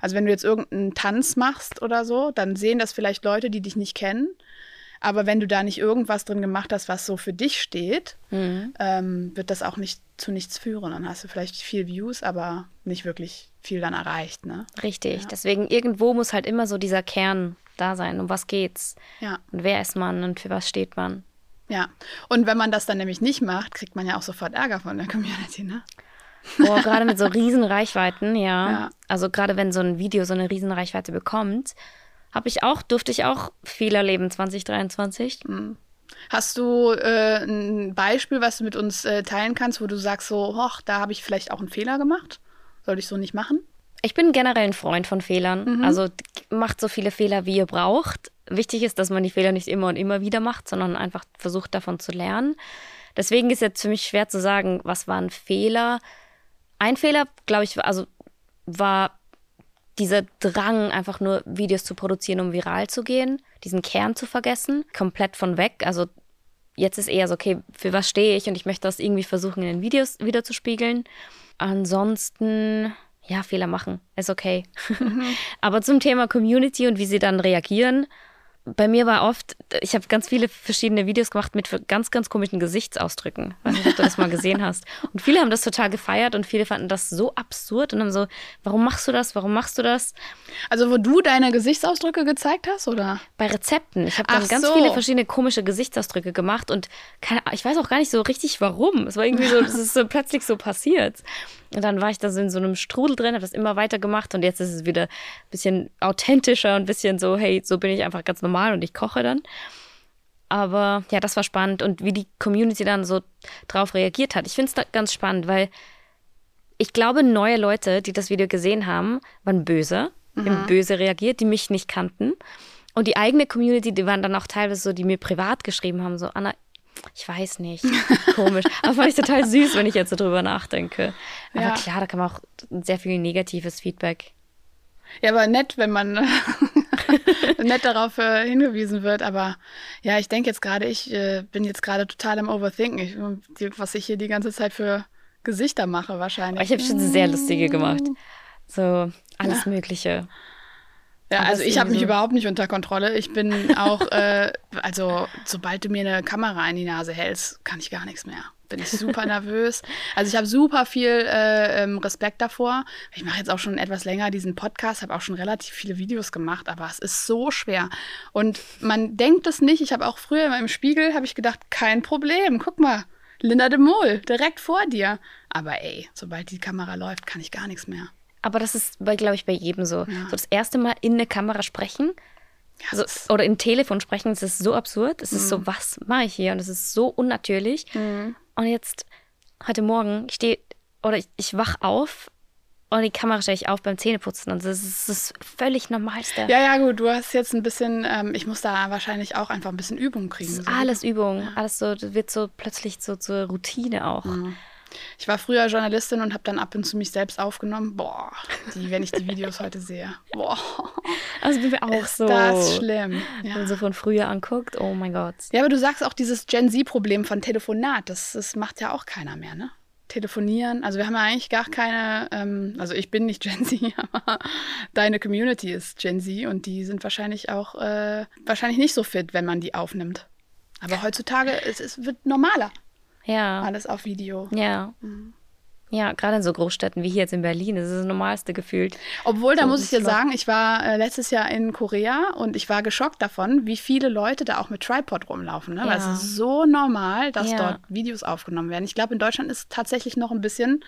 Also wenn du jetzt irgendeinen Tanz machst oder so, dann sehen das vielleicht Leute, die dich nicht kennen. Aber wenn du da nicht irgendwas drin gemacht hast, was so für dich steht, ähm, wird das auch nicht zu nichts führen. Dann hast du vielleicht viel Views, aber nicht wirklich viel dann erreicht. Ne?
Richtig. Deswegen irgendwo muss halt immer so dieser Kern da sein. Um was geht's?
Ja.
Und wer ist man und für was steht man?
Ja, und wenn man das dann nämlich nicht macht, kriegt man ja auch sofort Ärger von der Community, ne?
Boah, gerade mit so riesen Reichweiten, ja.
Ja.
Also gerade wenn so ein Video so eine riesen Reichweite bekommt, habe ich auch, durfte ich auch viel erleben 2023.
Hast du äh, ein Beispiel, was du mit uns äh, teilen kannst, wo du sagst so, hoch, da habe ich vielleicht auch einen Fehler gemacht? Soll ich so nicht machen?
Ich bin generell ein Freund von Fehlern. Also d- macht so viele Fehler, wie ihr braucht. Wichtig ist, dass man die Fehler nicht immer und immer wieder macht, sondern einfach versucht davon zu lernen. Deswegen ist jetzt für mich schwer zu sagen, was war ein Fehler. Ein Fehler, glaube ich, war- also war dieser Drang, einfach nur Videos zu produzieren, um viral zu gehen, diesen Kern zu vergessen, komplett von weg. Also jetzt ist eher so, okay, für was stehe ich und ich möchte das irgendwie versuchen, in den Videos wieder zu spiegeln. Ansonsten, ja, Fehler machen, ist okay. Aber zum Thema Community und wie sie dann reagieren, bei mir war oft, ich habe ganz viele verschiedene Videos gemacht mit ganz, ganz komischen Gesichtsausdrücken. Ich weiß nicht, ob du das mal gesehen hast. Und viele haben das total gefeiert und viele fanden das so absurd und haben so, warum machst du das? Warum machst du das?
Also, wo du deine Gesichtsausdrücke gezeigt hast, oder?
Bei Rezepten. Ich habe dann Ach ganz so. viele verschiedene komische Gesichtsausdrücke gemacht und keine, ich weiß auch gar nicht so richtig warum. Es war irgendwie so, es ist so plötzlich so passiert. Und dann war ich da so in so einem Strudel drin, habe das immer weiter gemacht und jetzt ist es wieder ein bisschen authentischer und ein bisschen so, hey, so bin ich einfach ganz normal und ich koche dann. Aber ja, das war spannend und wie die Community dann so drauf reagiert hat. Ich finde es ganz spannend, weil ich glaube, neue Leute, die das Video gesehen haben, waren böse, mhm. haben böse reagiert, die mich nicht kannten. Und die eigene Community, die waren dann auch teilweise so, die mir privat geschrieben haben, so, Anna, ich weiß nicht. Komisch. Aber fand ich total süß, wenn ich jetzt so drüber nachdenke. Aber ja. klar, da kann man auch sehr viel negatives Feedback.
Ja, aber nett, wenn man nett darauf äh, hingewiesen wird. Aber ja, ich denke jetzt gerade, ich äh, bin jetzt gerade total im Overthinken, ich, die, was ich hier die ganze Zeit für Gesichter mache wahrscheinlich.
Ich habe schon sehr lustige gemacht. So alles ja. Mögliche.
Ja, also ich habe mich überhaupt nicht unter Kontrolle. Ich bin auch, äh, also sobald du mir eine Kamera in die Nase hältst, kann ich gar nichts mehr. Bin ich super nervös. Also ich habe super viel äh, ähm, Respekt davor. Ich mache jetzt auch schon etwas länger diesen Podcast, habe auch schon relativ viele Videos gemacht, aber es ist so schwer. Und man denkt es nicht. Ich habe auch früher immer im Spiegel, habe ich gedacht, kein Problem. Guck mal, Linda de Mol, direkt vor dir. Aber ey, sobald die Kamera läuft, kann ich gar nichts mehr.
Aber das ist, glaube ich, bei jedem so. Ja. So das erste Mal in eine Kamera sprechen ja, so, oder im Telefon sprechen, das ist so absurd. Es mhm. ist so, mhm. was mache ich hier? Und es ist so unnatürlich. Mhm. Und jetzt, heute Morgen, ich stehe oder ich, ich wach auf und die Kamera stelle ich auf beim Zähneputzen. Und das ist das völlig Normalste.
Ja, ja, gut. Du hast jetzt ein bisschen, ähm, ich muss da wahrscheinlich auch einfach ein bisschen Übung kriegen. So.
Alles Übung. Alles so, das wird so plötzlich so zur Routine auch. Mhm.
Ich war früher Journalistin und habe dann ab und zu mich selbst aufgenommen. Boah, die, wenn ich die Videos heute sehe. Boah.
Also bin wir auch ist so.
das schlimm.
Ja. Wenn man so von früher anguckt, oh mein Gott.
Ja, aber du sagst auch dieses Gen Z-Problem von Telefonat, das, das macht ja auch keiner mehr, ne? Telefonieren. Also wir haben ja eigentlich gar keine, ähm, also ich bin nicht Gen Z, aber deine Community ist Gen Z und die sind wahrscheinlich auch äh, wahrscheinlich nicht so fit, wenn man die aufnimmt. Aber heutzutage es, es wird normaler.
Ja.
Alles auf Video.
Ja. Mhm. Ja, gerade in so Großstädten wie hier jetzt in Berlin, das ist das Normalste gefühlt.
Obwohl, da so muss ich dir sagen, ich war äh, letztes Jahr in Korea und ich war geschockt davon, wie viele Leute da auch mit Tripod rumlaufen. Ne? Ja. Weil es ist so normal, dass ja. dort Videos aufgenommen werden. Ich glaube, in Deutschland ist es tatsächlich noch ein bisschen.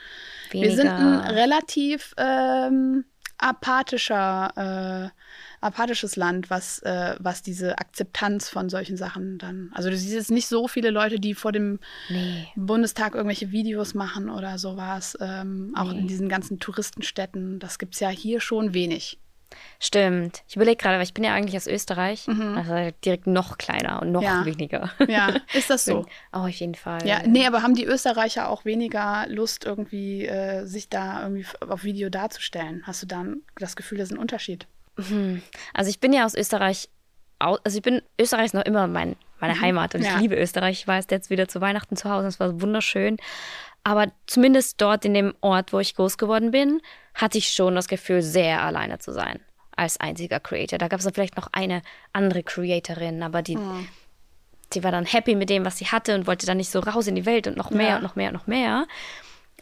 Weniger. Wir sind ein relativ ähm, apathischer äh, apathisches Land, was, äh, was diese Akzeptanz von solchen Sachen dann. Also du siehst jetzt nicht so viele Leute, die vor dem nee. Bundestag irgendwelche Videos machen oder sowas. Ähm, auch nee. in diesen ganzen Touristenstädten. Das gibt es ja hier schon wenig.
Stimmt. Ich überlege gerade, weil ich bin ja eigentlich aus Österreich, mhm. also direkt noch kleiner und noch ja. weniger.
Ja, ist das so?
oh, auf jeden Fall.
Ja, nee, aber haben die Österreicher auch weniger Lust, irgendwie äh, sich da irgendwie auf Video darzustellen? Hast du dann das Gefühl, das ist ein Unterschied?
Hm. Also ich bin ja aus Österreich, also ich bin, Österreich ist noch immer mein, meine mhm. Heimat und ja. ich liebe Österreich. Ich war jetzt wieder zu Weihnachten zu Hause, es war wunderschön. Aber zumindest dort in dem Ort, wo ich groß geworden bin, hatte ich schon das Gefühl, sehr alleine zu sein als einziger Creator. Da gab es dann vielleicht noch eine andere Creatorin, aber die, mhm. die war dann happy mit dem, was sie hatte und wollte dann nicht so raus in die Welt und noch mehr ja. und noch mehr und noch mehr.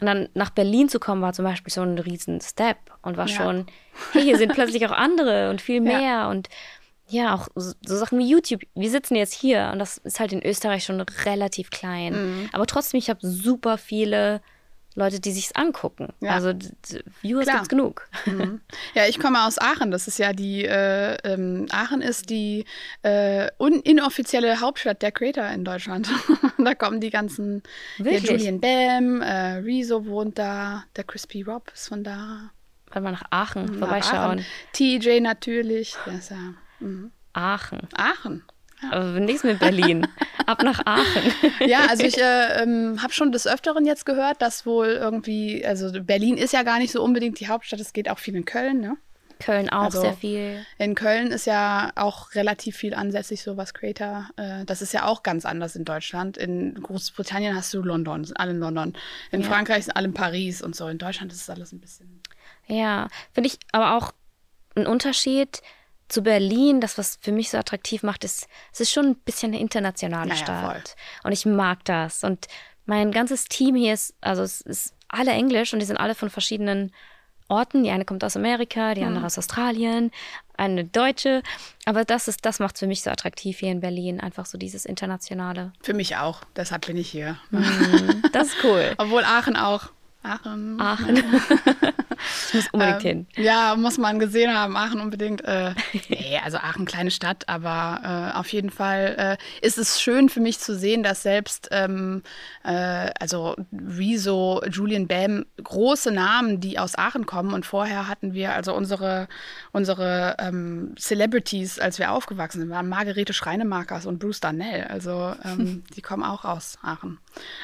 Und dann nach Berlin zu kommen, war zum Beispiel so ein riesen Step und war ja. schon, hey, hier sind plötzlich auch andere und viel mehr ja. und ja, auch so Sachen wie YouTube. Wir sitzen jetzt hier und das ist halt in Österreich schon relativ klein. Mhm. Aber trotzdem, ich habe super viele Leute, die sich's angucken. Ja. Also Viewers Klar. gibt's genug.
Mhm. Ja, ich komme aus Aachen. Das ist ja die äh, ähm, Aachen ist die äh, inoffizielle Hauptstadt der Creator in Deutschland. da kommen die ganzen ja, Julian Bam, äh, Rezo wohnt da, der Crispy Rob ist von da.
Wollen wir nach Aachen nach vorbeischauen? Aachen.
TJ natürlich. Das, ja,
mhm. Aachen.
Aachen.
Aber nichts mit Berlin. Ab nach Aachen.
Ja, also ich äh, ähm, habe schon des Öfteren jetzt gehört, dass wohl irgendwie, also Berlin ist ja gar nicht so unbedingt die Hauptstadt, es geht auch viel in Köln, ne?
Köln auch also sehr viel.
In Köln ist ja auch relativ viel ansässig, so was Creator. Äh, das ist ja auch ganz anders in Deutschland. In Großbritannien hast du London, sind alle in London. In ja. Frankreich sind alle in Paris und so. In Deutschland ist es alles ein bisschen.
Ja, finde ich aber auch ein Unterschied zu Berlin, das, was für mich so attraktiv macht, ist, es ist schon ein bisschen eine internationale
Naja,
Stadt.
voll.
Und ich mag das. Und mein ganzes Team hier ist, also es ist alle Englisch und die sind alle von verschiedenen Orten. Die eine kommt aus Amerika, die
Mhm.
andere aus Australien, eine Deutsche. Aber das ist, das macht es für mich so attraktiv hier in Berlin. Einfach so dieses Internationale.
Für mich auch. Deshalb bin ich hier.
Das ist cool.
Obwohl Aachen auch. Aachen.
Aachen. ich muss unbedingt hin.
Ähm, ja, muss man gesehen haben. Aachen unbedingt. Äh, nee, also Aachen, kleine Stadt, aber äh, auf jeden Fall äh, ist es schön für mich zu sehen, dass selbst ähm, äh, also Rezo, Julian Bam, große Namen, die aus Aachen kommen. Und vorher hatten wir also unsere, unsere ähm, Celebrities, als wir aufgewachsen sind, waren Margarete Schreinemakers und Bruce Darnell. Also ähm, die kommen auch aus Aachen.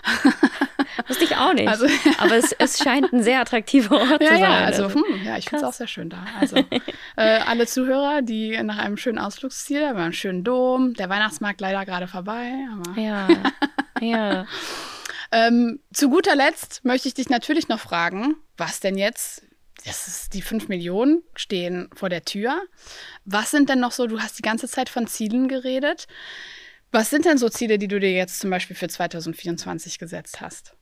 Wusste ich auch nicht.
Also-
Aber es, es scheint ein sehr attraktiver Ort
Ja,
zu sein.
ja, also, hm, ja, ich finde es auch sehr schön da. Also, äh, alle Zuhörer, die nach einem schönen Ausflugsziel, wir haben einen schönen Dom, der Weihnachtsmarkt leider gerade vorbei. Aber,
ja, ja.
ähm, zu guter Letzt möchte ich dich natürlich noch fragen, was denn jetzt, das ist die 5 Millionen stehen vor der Tür. Was sind denn noch so, du hast die ganze Zeit von Zielen geredet. Was sind denn so Ziele, die du dir jetzt zum Beispiel für 2024 gesetzt hast?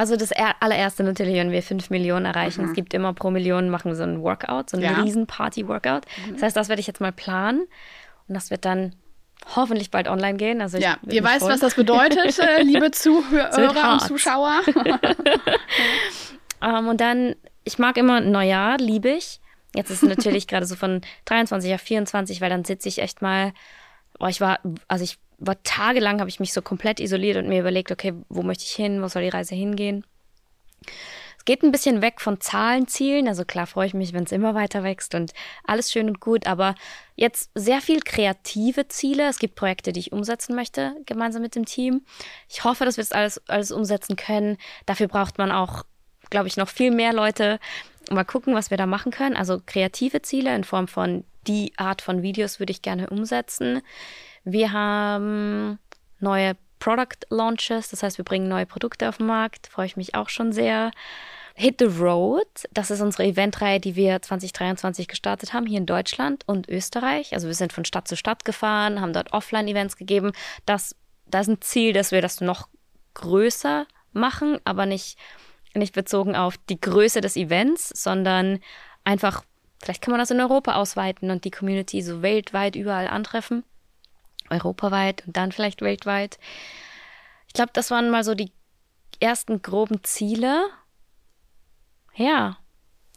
Also das er- allererste natürlich, wenn wir 5 Millionen erreichen. Es gibt immer pro Million, machen wir so ein Workout, so ein
Ja.
riesen Party-Workout. Das heißt, das werde ich jetzt mal planen. Und das wird dann hoffentlich bald online gehen. Also ich
Ja, ihr weißt, was das bedeutet, äh, liebe Zuhörer und. Zuschauer.
Ähm, und dann, ich mag immer Neujahr, liebe ich. Jetzt ist es natürlich gerade so von 23 auf 24, weil dann sitze ich echt mal, oh, ich war, also ich war tagelang, habe ich mich so komplett isoliert und mir überlegt, okay, wo möchte ich hin, wo soll die Reise hingehen? Es geht ein bisschen weg von Zahlenzielen, also klar freue ich mich, wenn es immer weiter wächst und alles schön und gut, aber jetzt sehr viel kreative Ziele. Es gibt Projekte, die ich umsetzen möchte, gemeinsam mit dem Team. Ich hoffe, dass wir das alles, alles umsetzen können. Dafür braucht man auch, glaube ich, noch viel mehr Leute. Mal gucken, was wir da machen können. Also kreative Ziele in Form von die Art von Videos würde ich gerne umsetzen. Wir haben neue Product Launches, das heißt, wir bringen neue Produkte auf den Markt, freue ich mich auch schon sehr. Hit the Road, das ist unsere Eventreihe, die wir 2023 gestartet haben, hier in Deutschland und Österreich. Also wir sind von Stadt zu Stadt gefahren, haben dort Offline-Events gegeben. Das, das ist ein Ziel, dass wir das noch größer machen, aber nicht, nicht bezogen auf die Größe des Events, sondern einfach, vielleicht kann man das in Europa ausweiten und die Community so weltweit überall antreffen europaweit und dann vielleicht weltweit. Ich glaube, das waren mal so die ersten groben Ziele. Ja.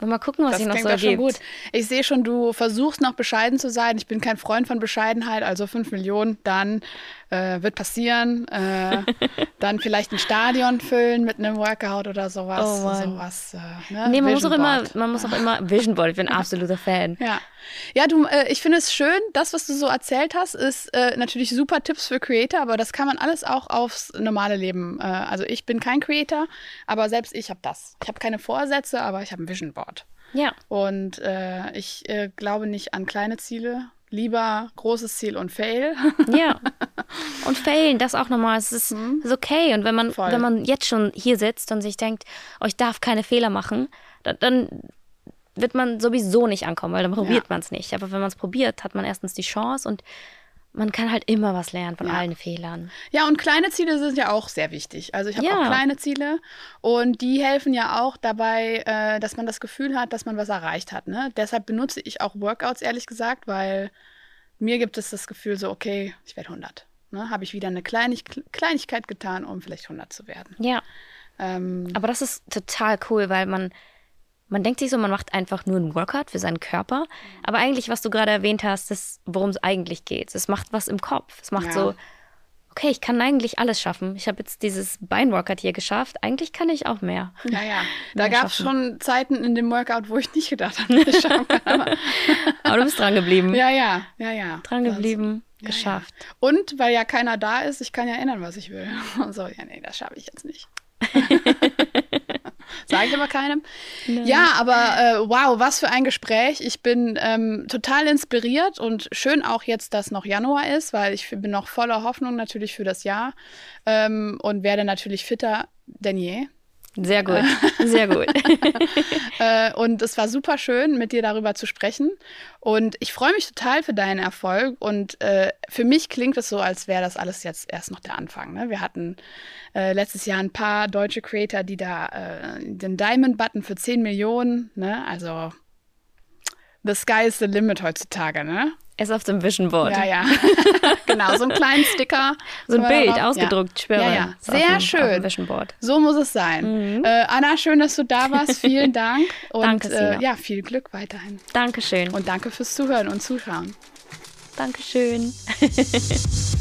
Und mal gucken, was
Das
sich noch so
doch schon
ergibt.
gut. Ich sehe schon, du versuchst noch bescheiden zu sein. Ich bin kein Freund von Bescheidenheit, also 5 Millionen, dann äh, wird passieren. Äh, dann vielleicht ein Stadion füllen mit einem Workout oder sowas.
Oh Mann.
sowas äh, ne?
Nee, man muss, auch immer, man muss auch immer Vision Board. Ich bin ein absoluter Fan.
Ja, ja, du, äh, ich finde es schön, das, was du so erzählt hast, ist äh, natürlich super Tipps für Creator, aber das kann man alles auch aufs normale Leben. Äh, also ich bin kein Creator, aber selbst ich habe das. Ich habe keine Vorsätze, aber ich habe ein Vision Board.
Ja.
Und ich glaube nicht an kleine Ziele. Lieber großes Ziel und Fail.
Ja. Und failen, das auch nochmal. Es ist, ist okay. Und wenn man,
Mhm. Voll.
wenn man jetzt schon hier sitzt und sich denkt, oh, ich darf keine Fehler machen, dann, dann wird man sowieso nicht ankommen, weil dann probiert
Ja.
man es nicht. Aber wenn man es probiert, hat man erstens die Chance und man kann halt immer was lernen von
Ja.
allen Fehlern.
Ja, und kleine Ziele sind ja auch sehr wichtig. Also ich habe
Ja.
auch kleine Ziele und die helfen ja auch dabei, äh, dass man das Gefühl hat, dass man was erreicht hat. Ne? Deshalb benutze ich auch Workouts, ehrlich gesagt, weil mir gibt es das Gefühl so, okay, ich werde 100. Ne? Habe ich wieder eine Kleinig Kleinigkeit getan, um vielleicht 100 zu werden.
Ja.
Ähm,
Aber das ist total cool, weil man, man denkt sich so, man macht einfach nur einen Workout für seinen Körper. Aber eigentlich, was du gerade erwähnt hast, ist, worum es eigentlich geht. Es macht was im Kopf. Es macht
Ja.
so, okay, ich kann eigentlich alles schaffen. Ich habe jetzt dieses Beinworkout hier geschafft. Eigentlich kann ich auch mehr.
ja, ja. Da gab es schon Zeiten in dem Workout, wo ich nicht gedacht habe, dass ich schaffen kann. Aber
Aber du bist dran geblieben.
ja, ja, ja, ja.
Dran geblieben,
Ja,
geschafft.
Ja. Und weil ja keiner da ist, ich kann ja ändern, was ich will. Und so, ja, nee, das schaffe ich jetzt nicht. Sage ich aber keinem. Ja, aber äh, wow, was für ein Gespräch. Ich bin ähm, total inspiriert und schön auch jetzt, dass noch Januar ist, weil ich bin noch voller Hoffnung natürlich für das Jahr ähm, und werde natürlich fitter denn je.
Sehr gut, sehr gut.
äh, und es war super schön, mit dir darüber zu sprechen. Und ich freue mich total für deinen Erfolg. Und äh, für mich klingt es so, als wäre das alles jetzt erst noch der Anfang. Ne? Wir hatten äh, letztes Jahr ein paar deutsche Creator, die da äh, den Diamond-Button für 10 Millionen, ne? also the sky is the limit heutzutage, ne?
ist auf dem Vision Board.
Ja, ja. genau, so einen kleinen Sticker.
So ein Bild, ausgedruckt,
ja.
schwöre.
Ja, ja. Sehr
dem,
schön. So muss es sein. Mhm. Äh, Anna, schön, dass du da warst. Vielen Dank. Und
danke,
äh, ja, viel Glück weiterhin.
Dankeschön.
Und danke fürs Zuhören und Zuschauen.
Dankeschön.